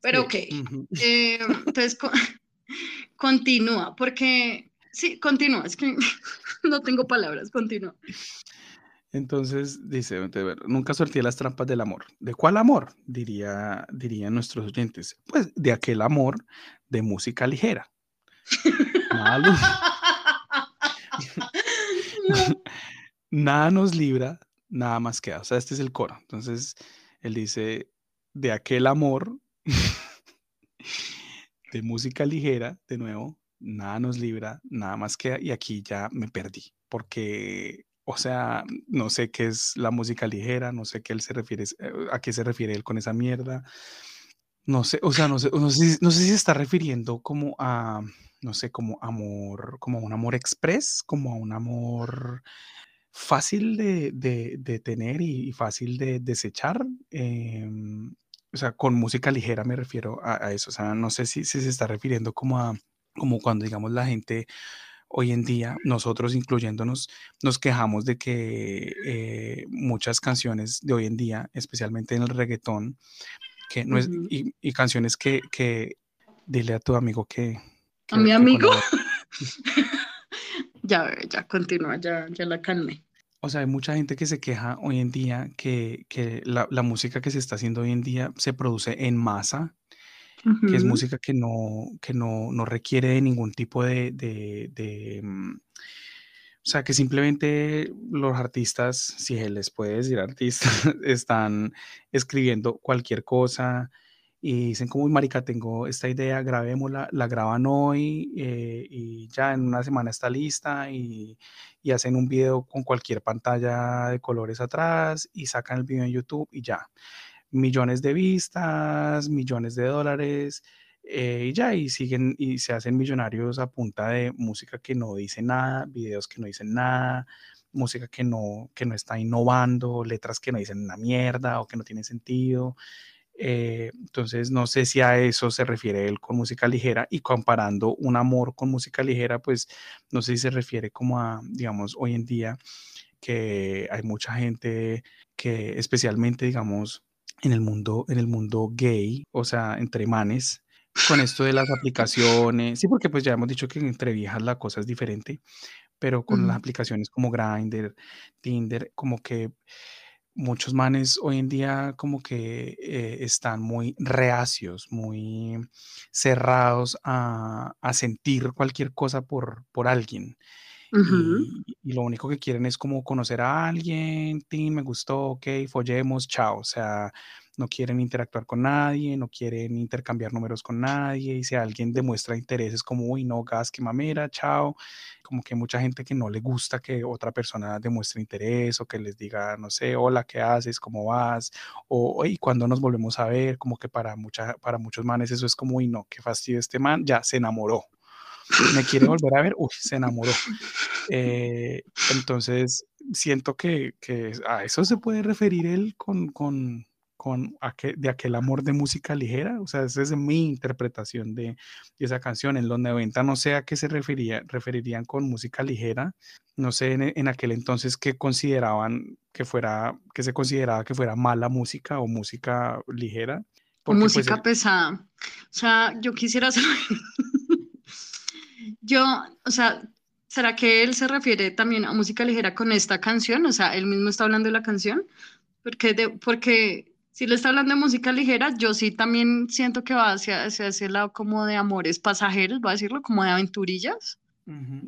Pero ok, eh, entonces continúa, porque sí, continúa, es que no tengo palabras, continúa. Entonces dice, nunca sorteé las trampas del amor. ¿De cuál amor? Diría, dirían nuestros oyentes. Pues de aquel amor de música ligera. Nada nos libra nada más queda. O sea, este es el coro. Entonces, él dice, de aquel amor, de música ligera, de nuevo, nada nos libra, nada más queda. Y aquí ya me perdí, porque, o sea, no sé qué es la música ligera, no sé qué él se refiere, eh, a qué se refiere él con esa mierda. No sé, o sea, no sé, no sé, no sé si se está refiriendo como a, no sé, como amor, como un amor express, como a un amor fácil de, tener y, fácil de desechar. Em, o sea, con música ligera me refiero a, eso. O sea, no sé si, se está refiriendo como a como cuando, digamos, la gente hoy en día, nosotros incluyéndonos, nos quejamos de que eh, muchas canciones de hoy en día, especialmente en el reggaetón, que no es, y, canciones que, que, dile a tu amigo que... ¿A mi amigo? ya, ya, continúa, ya, ya la calmé. O sea, hay mucha gente que se queja hoy en día que, que la, la, música que se está haciendo hoy en día se produce en masa, que es música que no, que no, no requiere de ningún tipo de, de, de mm, o sea, que simplemente los artistas, si se les puede decir artistas, están escribiendo cualquier cosa, y dicen como, marica, tengo esta idea, grabémosla, la graban hoy eh, y ya en una semana está lista y, y, hacen un video con cualquier pantalla de colores atrás y sacan el video en YouTube y ya. Millones de vistas, millones de dólares eh, y ya, y siguen y se hacen millonarios a punta de música que no dice nada, videos que no dicen nada, música que no, que no está innovando, letras que no dicen una mierda o que no tienen sentido. Eh, entonces, no sé si a eso se refiere él con música ligera y comparando un amor con música ligera, pues no sé si se refiere como a, digamos, hoy en día que hay mucha gente que especialmente, digamos, en el mundo, en el mundo gay, o sea, entre manes, con esto de las aplicaciones, sí, porque pues ya hemos dicho que entre viejas la cosa es diferente, pero con las aplicaciones como Grindr, Tinder, como que muchos manes hoy en día como que eh, están muy reacios, muy cerrados a, sentir cualquier cosa por, por alguien. Y, lo único que quieren es como conocer a alguien, Tim, me gustó, ok, follemos, chao. O sea, no quieren interactuar con nadie, no quieren intercambiar números con nadie, y si alguien demuestra interés es como, uy, no, gas, qué mamera, chao, como que mucha gente que no le gusta que otra persona demuestre interés o que les diga, no sé, hola, ¿qué haces? ¿Cómo vas? O, y cuando nos volvemos a ver, como que para, mucha, para muchos manes eso es como, uy, no, qué fastidio este man, ya se enamoró. Me quiere volver a ver, uy, se enamoró. Eh, entonces, siento que, que, a eso se puede referir él con, con con de aquel amor de música ligera, o sea, esa es mi interpretación de, esa canción. En los 90 no sé a qué se refería, referirían con música ligera, no sé en, aquel entonces qué consideraban que fuera, que se consideraba que fuera mala música o música ligera. Pues, música pesada. O sea, yo quisiera saber, yo, o sea, ¿será que él se refiere también a música ligera con esta canción? O sea, él mismo está hablando de la canción, porque, de, porque si le está hablando de música ligera, yo sí también siento que va hacia, hacia ese lado como de amores pasajeros, voy a decirlo, como de aventurillas.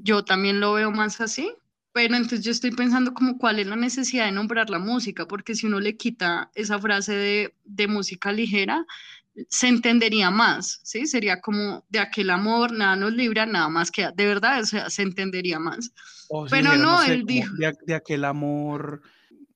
Yo también lo veo más así, pero entonces yo estoy pensando como cuál es la necesidad de nombrar la música, porque si uno le quita esa frase de, de música ligera, se entendería más, ¿sí? Sería como de aquel amor, nada nos libra, nada más que de verdad, o sea, se entendería más. pero no, él dijo... de aquel amor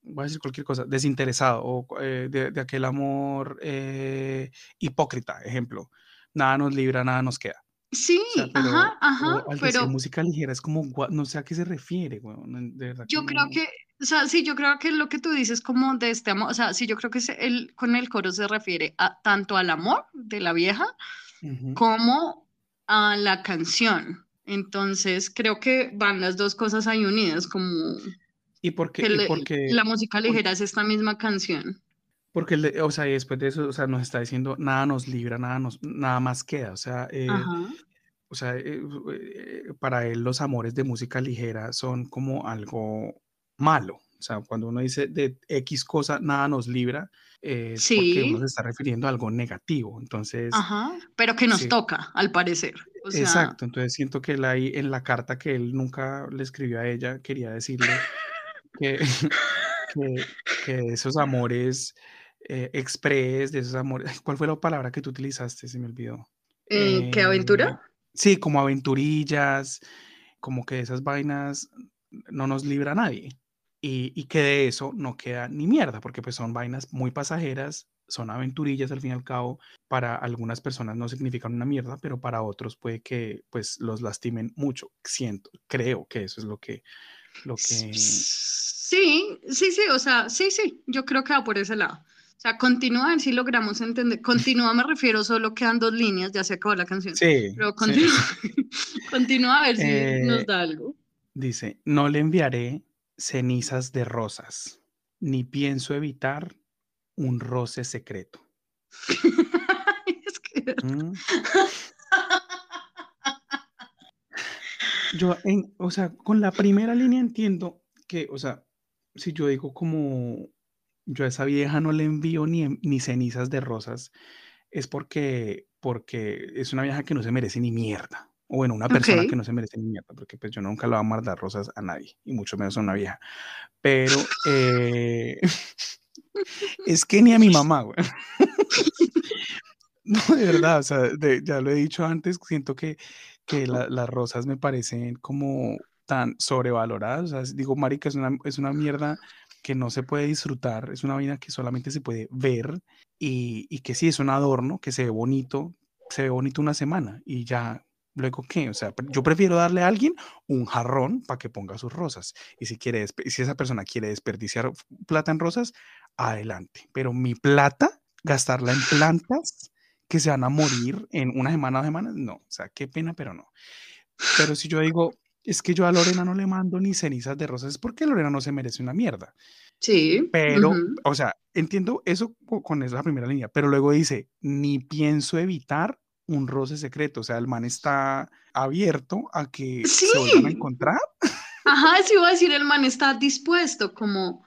voy a decir cualquier cosa, desinteresado o eh, de, aquel amor eh, hipócrita, ejemplo. Nada nos libra, nada nos queda. Sí, ajá, ajá, pero, música ligera es como, no sé a qué se refiere, yo creo que, o sea, sí, yo creo que lo que tú dices como de este amor, o sea, sí, yo creo que el, con el coro se refiere a, tanto al amor de la vieja como a la canción. Entonces, creo que van las dos cosas ahí unidas, como ¿Y por qué? porque, la música ligera es esta misma canción. Porque, o sea, después de eso, o sea, nos está diciendo, nada nos libra, nada, nos, nada más queda. O sea, eh, o sea eh, eh, para él los amores de música ligera son como algo malo. O sea, cuando uno dice de X cosa, nada nos libra, es porque uno se está refiriendo a algo negativo. Entonces. Ajá, pero que nos toca, al parecer. Exacto, entonces siento que él ahí en la carta que él nunca le escribió a ella, quería decirle que, que, esos amores eh, express, de esos amores, ¿cuál fue la palabra que tú utilizaste? Se me olvidó. Eh, ¿Qué aventura? Em, sí, como aventurillas, como que esas vainas no nos libra a nadie. Y, y, que de eso no queda ni mierda, porque pues son vainas muy pasajeras, son aventurillas al fin y al cabo, para algunas personas no significan una mierda, pero para otros puede que pues los lastimen mucho, siento, creo que eso es lo que, lo que... Sí, sí, sí, o sea, sí, sí, yo creo que va por ese lado. O sea, continúa a ver si logramos entender. Continúa me refiero, solo quedan dos líneas, ya se acabó la canción. Sí. Pero continúa, continúa a ver si nos da algo. Dice, no le enviaré cenizas de rosas, ni pienso evitar un roce secreto. es que... ¿Mm? Yo, en, o sea, con la primera línea entiendo que, o sea, si yo digo como yo a esa vieja no le envío ni, ni cenizas de rosas, es porque, porque es una vieja que no se merece ni mierda. O bueno, una persona que no se merece ni mierda, porque pues yo nunca le voy a mandar rosas a nadie, y mucho menos a una vieja. Pero eh, es que ni a mi mamá, güey. no, de verdad, o sea, ya lo he dicho antes, siento que que las rosas me parecen como tan sobrevaloradas. O sea, digo, marica, es una, es una mierda que no se puede disfrutar, es una vaina que solamente se puede ver y, y, que sí es un adorno, que se ve bonito, se ve bonito una semana y ya, luego qué, o sea, yo prefiero darle a alguien un jarrón para que ponga sus rosas y si quiere, si esa persona quiere desperdiciar plata en rosas, adelante, pero mi plata, gastarla en plantas que se van a morir en una semana o semanas, no, o sea, qué pena, pero no. Pero si yo digo, es que yo a Lorena no le mando ni cenizas de rosas, es porque Lorena no se merece una mierda. Sí. Pero, o sea, entiendo eso con esa primera línea, pero luego dice, ni pienso evitar un roce secreto, o sea, el man está abierto a que se vuelvan a encontrar. Ajá, sí iba a decir, el man está dispuesto, como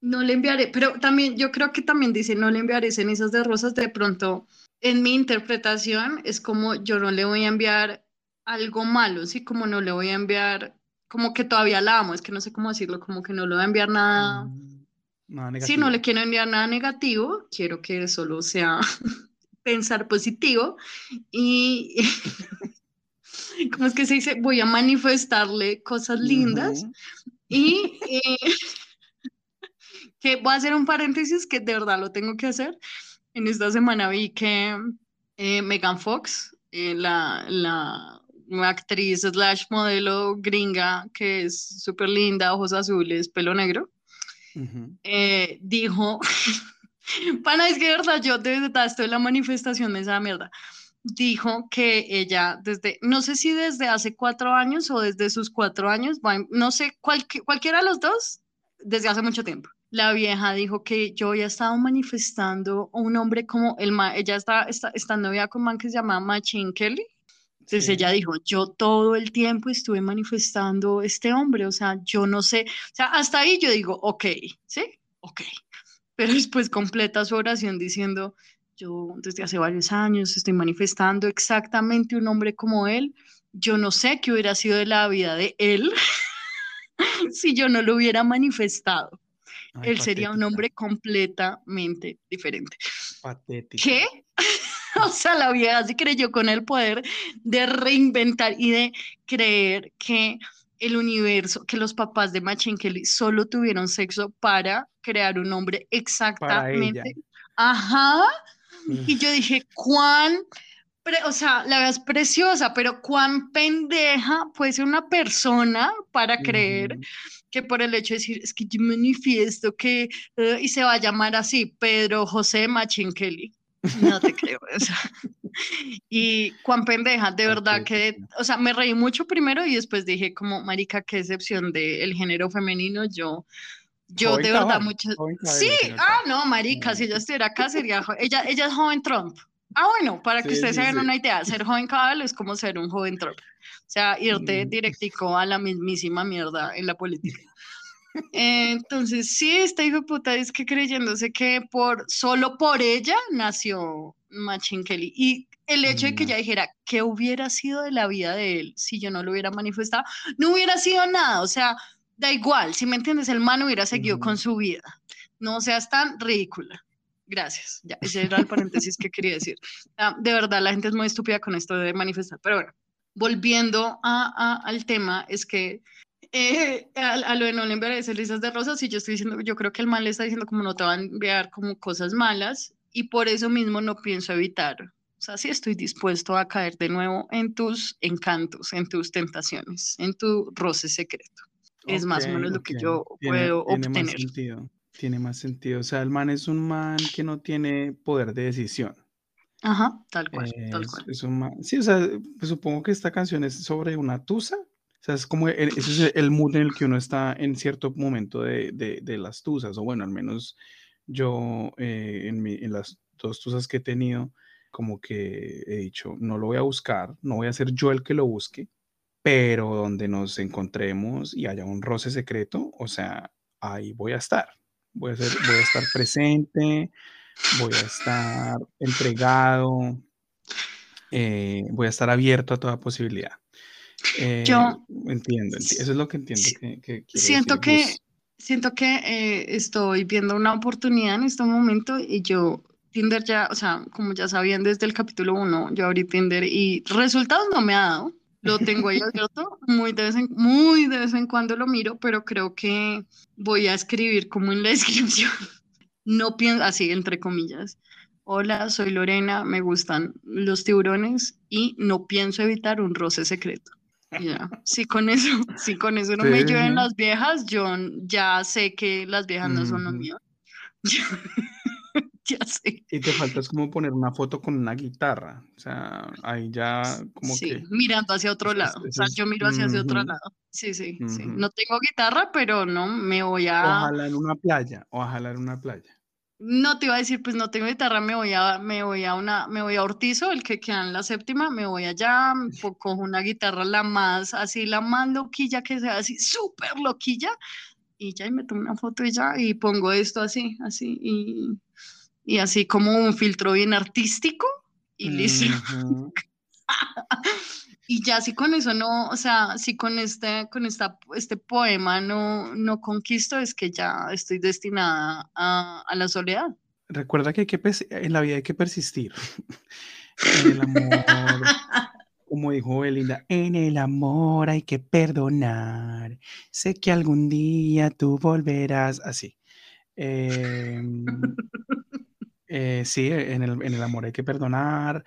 no le enviaré, pero también yo creo que también dice, no le enviaré cenizas de rosas, de pronto en mi interpretación es como yo no le voy a enviar algo malo, ¿sí? Como no le voy a enviar como que todavía la amo, es que no sé cómo decirlo, como que no le voy a enviar nada. Mm, Sí, no le quiero enviar nada negativo, quiero que solo sea pensar positivo y, ¿cómo es que se dice? Voy a manifestarle cosas lindas Ujú. y eh, que voy a hacer un paréntesis que de verdad lo tengo que hacer. En esta semana vi que eh, Megan Fox, eh, la, la nueva actriz slash modelo gringa, que es súper linda, ojos azules, pelo negro, Ujú. eh, dijo, pana, es que de verdad yo de verdad estoy en la manifestación de esa mierda. Dijo que ella desde, no sé si desde hace cuatro años o desde sus cuatro años, no sé, cualqui- cualquiera de los dos, desde hace mucho tiempo. La vieja dijo que yo había estado manifestando a un hombre como el ma- ella está, está, está novia con un man que se llama Machine Kelly. Entonces Sí. ella dijo, yo todo el tiempo estuve manifestando este hombre, o sea, yo no sé, o sea, hasta ahí yo digo, ok, ¿sí? Ok. Pero después completa su oración diciendo, yo desde hace varios años estoy manifestando exactamente un hombre como él, yo no sé qué hubiera sido de la vida de él si yo no lo hubiera manifestado. Ay, él sería un hombre completamente diferente. patética. ¿Qué? O sea, la vieja se creyó con el poder de reinventar y de creer que el universo, que los papás de Machine Kelly solo tuvieron sexo para crear un hombre exactamente. Ajá. Y yo dije, ¿cuán? o sea, la verdad es preciosa, pero cuán pendeja puede ser una persona para creer que por el hecho de decir, es que yo manifiesto que, eh, y se va a llamar así, Pedro José Machín Kelly. No te creo, o sea. Y cuán pendeja, de verdad que, o sea, me reí mucho primero y después dije como, marica, qué excepción del género femenino, yo, yo Joven de verdad cabal, mucho, sí, ah, no, marica, si ella estuviera acá sería, jo- ella, ella es joven Trump. Ah, bueno, para que Sí, ustedes sí, se hagan sí. una idea, ser joven cabal es como ser un joven Trump. O sea, irte Mm. directico a la mismísima mierda en la política. Eh, Entonces, sí, esta hijo de puta es que creyéndose que por solo por ella nació Machine Kelly. Y el hecho de que No. ella dijera qué hubiera sido de la vida de él si yo no lo hubiera manifestado, no hubiera sido nada. O sea, da igual, si me entiendes, el man hubiera seguido con su vida. No seas tan ridícula. Gracias. Ya, ese era el paréntesis que quería decir. Ah, de verdad, la gente es muy estúpida con esto de manifestar. Pero bueno, volviendo a- a- al tema, es que eh, a, a lo de no le enviaré risas de rosas, y yo estoy diciendo, yo creo que el mal le está diciendo como no te va a enviar como cosas malas, y por eso mismo no pienso evitar. O sea, sí estoy dispuesto a caer de nuevo en tus encantos, en tus tentaciones, en tu roce secreto. Es más o menos lo que yo Tiene- puedo tiene más obtener. sentido. Tiene más sentido. O sea, el man es un man que no tiene poder de decisión. Ajá, tal cual, tal Es, cual. es un man- Sí, o sea, pues supongo que esta canción es sobre una tusa. Sea, es como el, ese es el mood en el que uno está en cierto momento de, de- las tusas. O bueno, al menos yo eh, en, las dos tusas que he tenido, como que he dicho, no lo voy a buscar, no voy a ser yo el que lo busque, pero donde nos encontremos y haya un roce secreto, o sea, ahí voy a estar. Voy a, ser, voy a estar presente, voy a estar entregado, eh, voy a estar abierto a toda posibilidad. Eh, Yo entiendo, enti- eso es lo que entiendo que, que siento decir que, siento que eh, estoy viendo una oportunidad en este momento y yo, Tinder ya, o sea, como ya sabían desde el capítulo 1, yo abrí Tinder y resultados no me ha dado. Lo tengo ahí abierto, muy de vez en, muy de vez en cuando lo miro, pero creo que voy a escribir como en la descripción. No pienso, así entre comillas. Hola, soy Lorena, me gustan los tiburones y no pienso evitar un roce secreto. Ya, sí con eso, sí con eso no me llueven sí. las viejas, yo ya sé que las viejas no son lo mío. ya sé. Y te falta es como poner una foto con una guitarra. O sea, ahí ya como sí, que... mirando hacia otro es- lado. O sea, yo miro hacia otro lado. Sí, sí, sí. No tengo guitarra, pero no me voy a. Ojalá en una playa, ojalá en una playa. No te iba a decir, pues no tengo guitarra, me voy a, me voy a una, me voy a Ortizo, el que queda en la séptima, me voy allá, po- cojo una guitarra la más, así la más loquilla que sea, así súper loquilla, y ya y me tomo una foto y ya, y pongo esto así, así, y, y así como un filtro bien artístico, y listo. Y ya si con eso no, o sea, si con este, con esta, este poema no, no conquisto, es que ya estoy destinada a, a la soledad. Recuerda que, hay que en la vida hay que persistir. en el amor, como dijo Belinda, en el amor hay que perdonar. Sé que algún día tú volverás así. Em, eh, sí, en el, en el, amor hay que perdonar.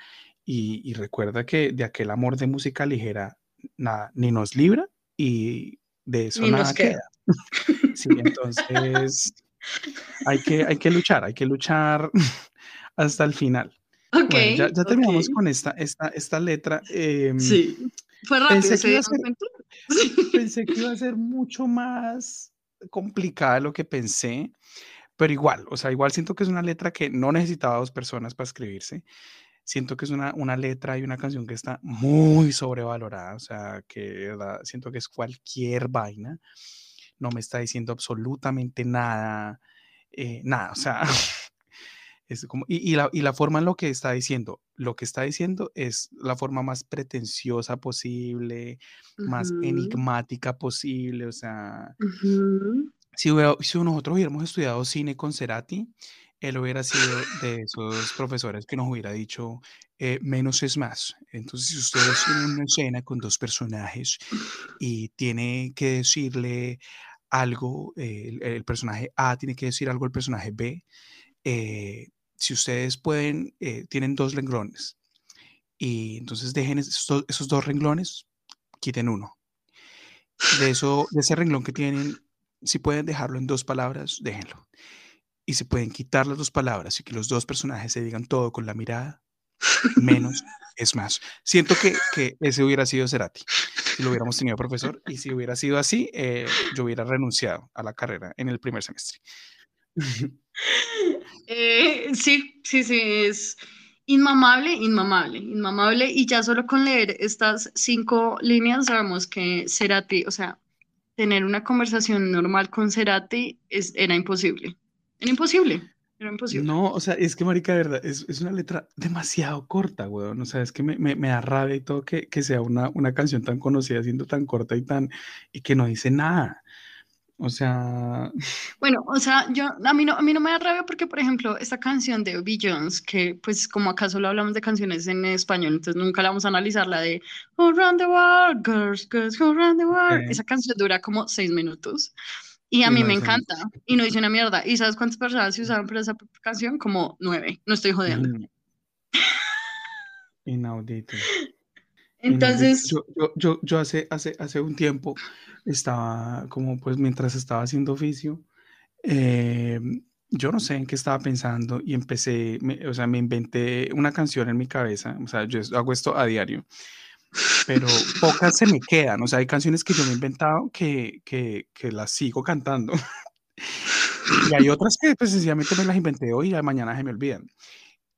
Y, y, recuerda que de aquel amor de música ligera, nada, ni nos libra y de eso nada queda. sí, entonces hay que, hay que luchar, hay que luchar hasta el final. Ok. ya, ya, terminamos con esta, esta, esta letra. Eh, sí. Fue rápido. Pensé que, pensé que iba a ser mucho más complicada de lo que pensé, pero igual, o sea, igual siento que es una letra que no necesitaba dos personas para escribirse. Siento que es una, una letra y una canción que está muy sobrevalorada, o sea, que siento que es cualquier vaina no me está diciendo absolutamente nada, eh, nada, o sea, es como, y, la, y, la, forma en lo que está diciendo, lo que está diciendo es la forma más pretenciosa posible, más enigmática posible, o sea, si, si nosotros hubiéramos estudiado cine con Cerati, él hubiera sido de esos profesores que nos hubiera dicho, eh, menos es más. Entonces, si ustedes tienen una escena con dos personajes y tiene que decirle algo, el, personaje A tiene que decir algo al personaje B. Eh, si ustedes pueden, eh, tienen dos renglones y entonces dejen esos, esos, dos renglones, quiten uno. De, eso, de ese renglón que tienen, si pueden dejarlo en dos palabras, déjenlo. Y si pueden quitar las dos palabras y que los dos personajes se digan todo con la mirada, menos es más. Siento que, que ese hubiera sido Cerati si lo hubiéramos tenido profesor. Y si hubiera sido así, eh, yo hubiera renunciado a la carrera en el primer semestre. Eh, sí, sí, sí, es inmamable, inmamable, inmamable. Y ya solo con leer estas cinco líneas sabemos que Cerati, o sea, tener una conversación normal con Cerati es, era imposible. Era imposible. Era imposible. No, o sea, es que, marica, de verdad, es, es una letra demasiado corta, weón. O sea, es que me, me, me da rabia y todo que, que sea una, una, canción tan conocida siendo tan corta y tan, y que no dice nada. O sea... Bueno, o sea, yo, a mí no, a mí no me da rabia porque, por ejemplo, esta canción de Jones, que pues como acá solo hablamos de canciones en español, entonces nunca la vamos a analizar, la de Run the World, Girls, Girls, Who Run the World. Esa canción dura como seis minutos. Y a mí me encanta. Y no dice una mierda. ¿Y sabes cuántas personas se usaron para esa canción? Como nueve. No estoy jodiendo. Inaudito. Entonces. Yo, yo, yo, hace, hace, hace un tiempo estaba como pues mientras estaba haciendo oficio, eh, yo no sé en qué estaba pensando y empecé, o sea, me inventé una canción en mi cabeza, o sea, yo hago esto a diario pero pocas se me quedan. O sea, hay canciones que yo me he inventado que, que, que las sigo cantando. y hay otras que pues sencillamente me las inventé hoy y mañana se me olvidan.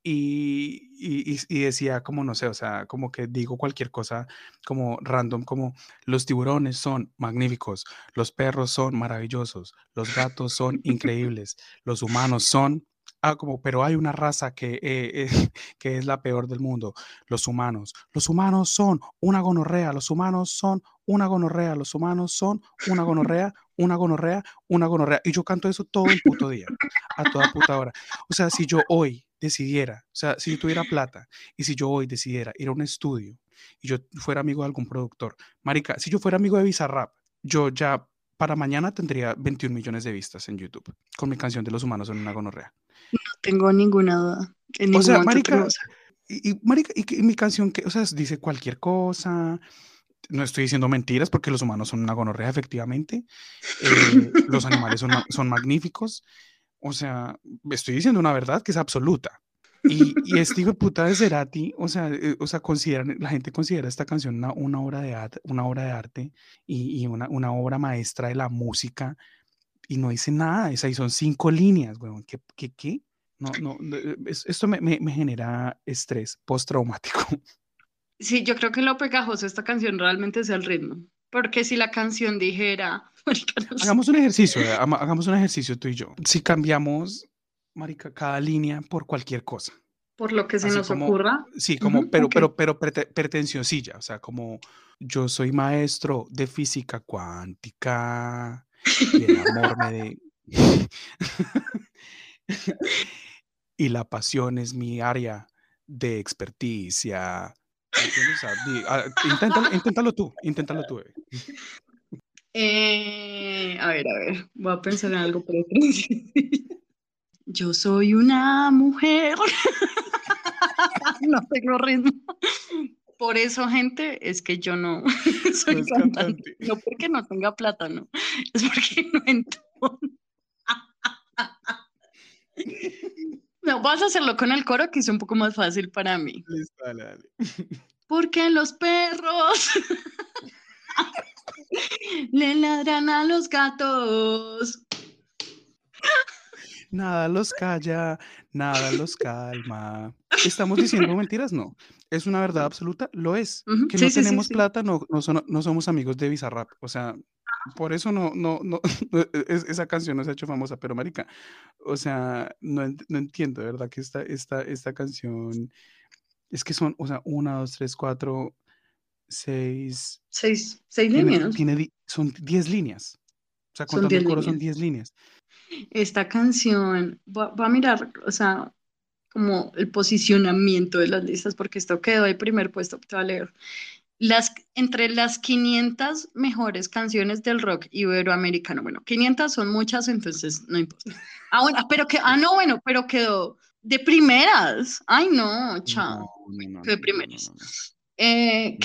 Y, y, y, decía como, no sé, o sea, como que digo cualquier cosa como random, como los tiburones son magníficos, los perros son maravillosos, los gatos son increíbles, los humanos son Ah, como, pero hay una raza que, eh, que es la peor del mundo, los humanos. Los humanos son una gonorrea, los humanos son una gonorrea, los humanos son una gonorrea, una gonorrea, una gonorrea. Y yo canto eso todo el puto día, a toda puta hora. O sea, si yo hoy decidiera, o sea, si yo tuviera plata y si yo hoy decidiera ir a un estudio y yo fuera amigo de algún productor, marica, si yo fuera amigo de Bizarrap, yo ya para mañana tendría 21 millones de vistas en YouTube con mi canción de los humanos son una gonorrea. No tengo ninguna duda. o sea, marica, y, marica, y, mi canción, que, o sea, dice cualquier cosa, no estoy diciendo mentiras porque los humanos son una gonorrea, efectivamente. Eh, los animales son, son magníficos. O sea, estoy diciendo una verdad que es absoluta. Y, y este hijo de puta de Cerati, o sea, eh, o sea consideran, la gente considera esta canción una, una obra, de arte, una obra de arte y, y una, una, obra maestra de la música y no dice nada, esa, y son cinco líneas, weón. ¿Qué? ¿Qué? qué? No, no, eh, esto me, me, me genera estrés postraumático. Sí, yo creo que lo pegajoso de esta canción realmente es el ritmo. Porque si la canción dijera. hagamos un ejercicio, hagamos un ejercicio tú y yo. Si cambiamos, Marica, cada línea por cualquier cosa. Por lo que se Así nos como- ocurra. Sí, como, pero, pero, pero prete- pretenciosilla, o sea, como yo soy maestro de física cuántica y el amor me de... y la pasión es mi área de experticia. Ah, inténtalo, inténtalo tú, inténtalo tú. bebé. Eh, a ver, a ver, voy a pensar en algo Yo soy una mujer. No tengo ritmo. Por eso, gente, es que yo no soy No es cantante. cantante. No porque no tenga plata, no. Es porque no entono. No, vas a hacerlo con el coro, que es un poco más fácil para mí. Listo, dale, dale. Porque los perros le ladran a los gatos. Nada los calla, nada los calma. ¿Estamos diciendo mentiras? No. ¿Es una verdad absoluta? Lo es. Ujú, Que sí, no sí, tenemos sí. plata, no, no, son- no somos amigos de Bizarrap. O sea, por eso no, no, no, es- esa canción no se ha hecho famosa, pero marica, o sea, no, no entiendo, de verdad, que esta, esta, esta canción, es que son, o sea, una, dos, tres, cuatro, seis, Seis, seis tiene, líneas. tiene son diez líneas. O sea, contando el coro son líneas. diez líneas. Esta canción, va, a mirar, o sea, como el posicionamiento de las listas, porque esto quedó de primer puesto, te voy a leer. Las, entre las 500 mejores canciones del rock iberoamericano, bueno, 500 son muchas, entonces no importa. Ah, bueno, pero que, ah, no, bueno, pero quedó de primeras. Ay, no, chao. No, no, no, de primeras. Eh,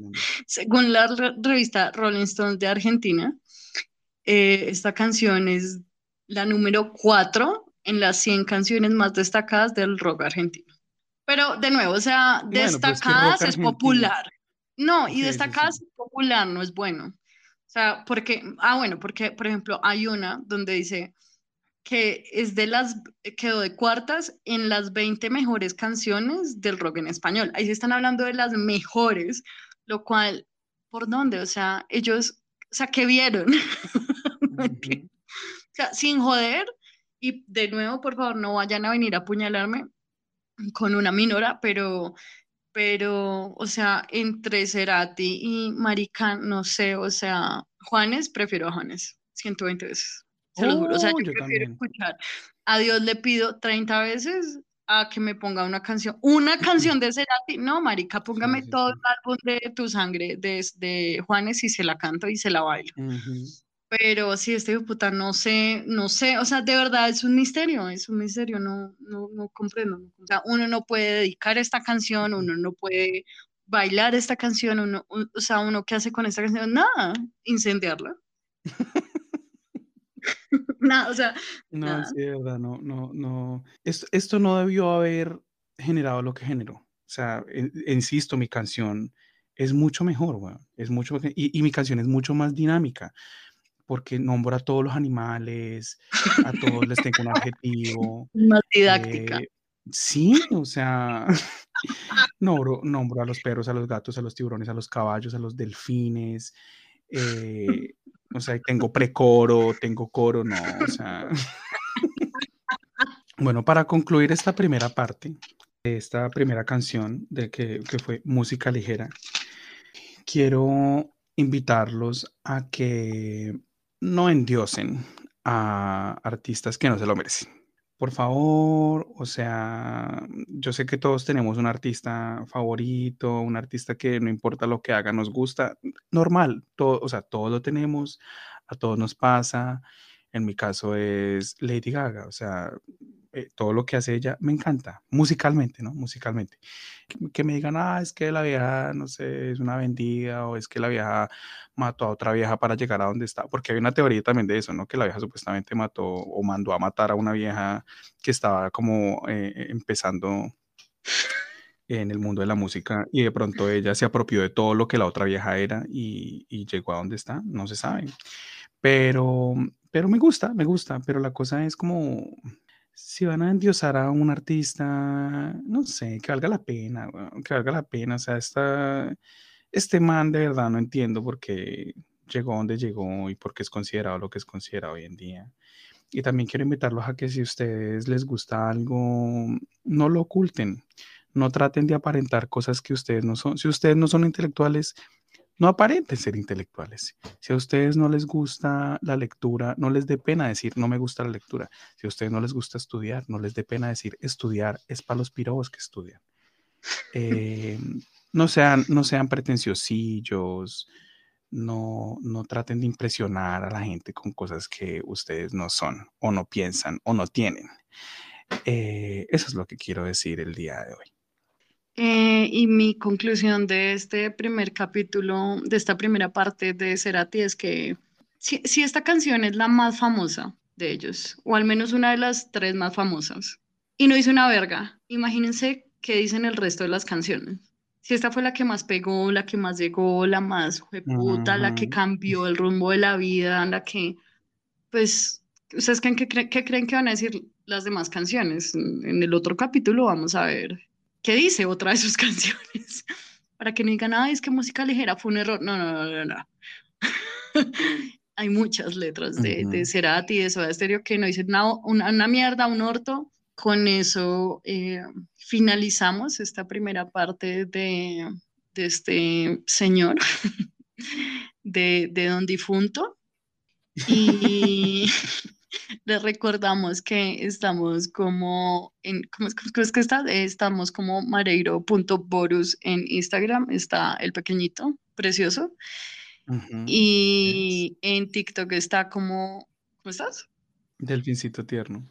no. según la re- revista Rolling Stone de Argentina, eh, esta canción es la número 4 en las 100 canciones más destacadas del rock argentino. Pero de nuevo, o sea, Bueno, pero es que rock destacadas es popular. No, y Sí, destacadas sí. es popular, no es bueno. O sea, porque, ah, bueno, porque, por ejemplo, hay una donde dice que es de las, quedó de cuartas en las 20 mejores canciones del rock en español. Ahí se están hablando de las mejores, lo cual, ¿por dónde? O sea, ellos, o sea, ¿qué vieron? Sea, sin joder, y de nuevo, por favor, no vayan a venir a apuñalarme con una minora, pero, pero, o sea, entre Cerati y Marica, no sé, o sea, Juanes, prefiero a Juanes, 120 veces, se los juro, o sea, Oh, yo yo prefiero también. escuchar a Dios le pido 30 veces a que me ponga una canción, una canción de Cerati, no, Marica, póngame sí, todo sí. el álbum de Tu Sangre de, de Juanes y se la canto y se la bailo. Pero sí, este puta, no sé, no sé, o sea, de verdad es un misterio, es un misterio, no, no, no comprendo. O sea, uno no puede dedicar esta canción, uno no puede bailar esta canción, uno, un- o sea, uno qué hace con esta canción, nada, incendiarla. Nada, o sea, No, Nada. sí, de verdad, no, no, no. Esto, esto no debió haber generado lo que generó. O sea, in- insisto, mi canción es mucho mejor, weón. Es mucho y, y mi canción es mucho más dinámica porque nombro a todos los animales, a todos les tengo un adjetivo. más didáctica. eh, sí, o sea, nombro, nombro a los perros, a los gatos, a los tiburones, a los caballos, a los delfines. eh, o sea, tengo precoro, tengo coro, no, o sea. Bueno, para concluir esta primera parte, de esta primera canción de que, que fue música ligera, quiero invitarlos a que no endiosen a artistas que no se lo merecen. Por favor, o sea, yo sé que todos tenemos un artista favorito, un artista que no importa lo que haga, nos gusta, normal, todo, o sea, todos lo tenemos, a todos nos pasa. En mi caso es Lady Gaga, o sea, eh, todo lo que hace ella me encanta, musicalmente, ¿no? Musicalmente. Que, que me digan, ah, es que la vieja, no sé, es una vendida, o es que la vieja mató a otra vieja para llegar a donde está, porque hay una teoría también de eso, ¿no? Que la vieja supuestamente mató o mandó a matar a una vieja que estaba como eh, empezando en el mundo de la música y de pronto ella se apropió de todo lo que la otra vieja era y, y llegó a donde está, no se sabe. Pero, pero me gusta, me gusta, pero la cosa es como, si van a endiosar a un artista, no sé, que valga la pena, que valga la pena, o sea, esta, este man de verdad no entiendo por qué llegó donde llegó y por qué es considerado lo que es considerado hoy en día. Y también quiero invitarlos a que si ustedes les gusta algo, no lo oculten, no traten de aparentar cosas que ustedes no son. Si ustedes no son intelectuales, no aparenten ser intelectuales. Si a ustedes no les gusta la lectura, no les dé pena decir no me gusta la lectura. Si a ustedes no les gusta estudiar, no les dé pena decir estudiar es para los pirobos que estudian. Eh, no, sean, no sean pretenciosillos, no, no traten de impresionar a la gente con cosas que ustedes no son o no piensan o no tienen. Eh, eso es lo que quiero decir el día de hoy. Eh, y mi conclusión de este primer capítulo, de esta primera parte de Cerati, es que si, si, esta canción es la más famosa de ellos, o al menos una de las tres más famosas, y no hizo una verga, imagínense qué dicen el resto de las canciones. Si esta fue la que más pegó, la que más llegó, la más puta, la que cambió el rumbo de la vida, la que, pues, ¿ustedes creen que, qué creen que van a decir las demás canciones? En el otro capítulo vamos a ver qué dice otra de sus canciones. Para que no digan, ay, es que música ligera fue un error. No, no, no, no, no. Hay muchas letras de, de Cerati, de Soda Stereo, que no dicen una, una, mierda, un orto. Con eso eh, finalizamos esta primera parte de, de este señor, de, de Don Difunto. Y les recordamos que estamos como en, ¿cómo es, que está? Estamos como mareiro.borus en Instagram, está el pequeñito, precioso. y en TikTok está como, ¿cómo estás? Delfincito tierno.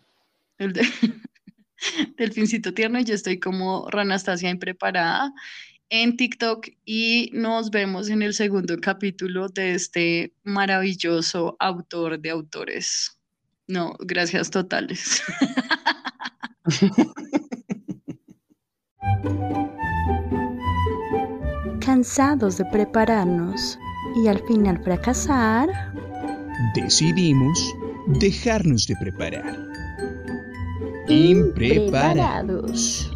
El de, Delfincito tierno y yo estoy como Ranastasia impreparada en TikTok y nos vemos en el segundo capítulo de este maravilloso autor de autores. No, gracias totales. Cansados de prepararnos y al final fracasar, decidimos dejarnos de preparar. Impreparados.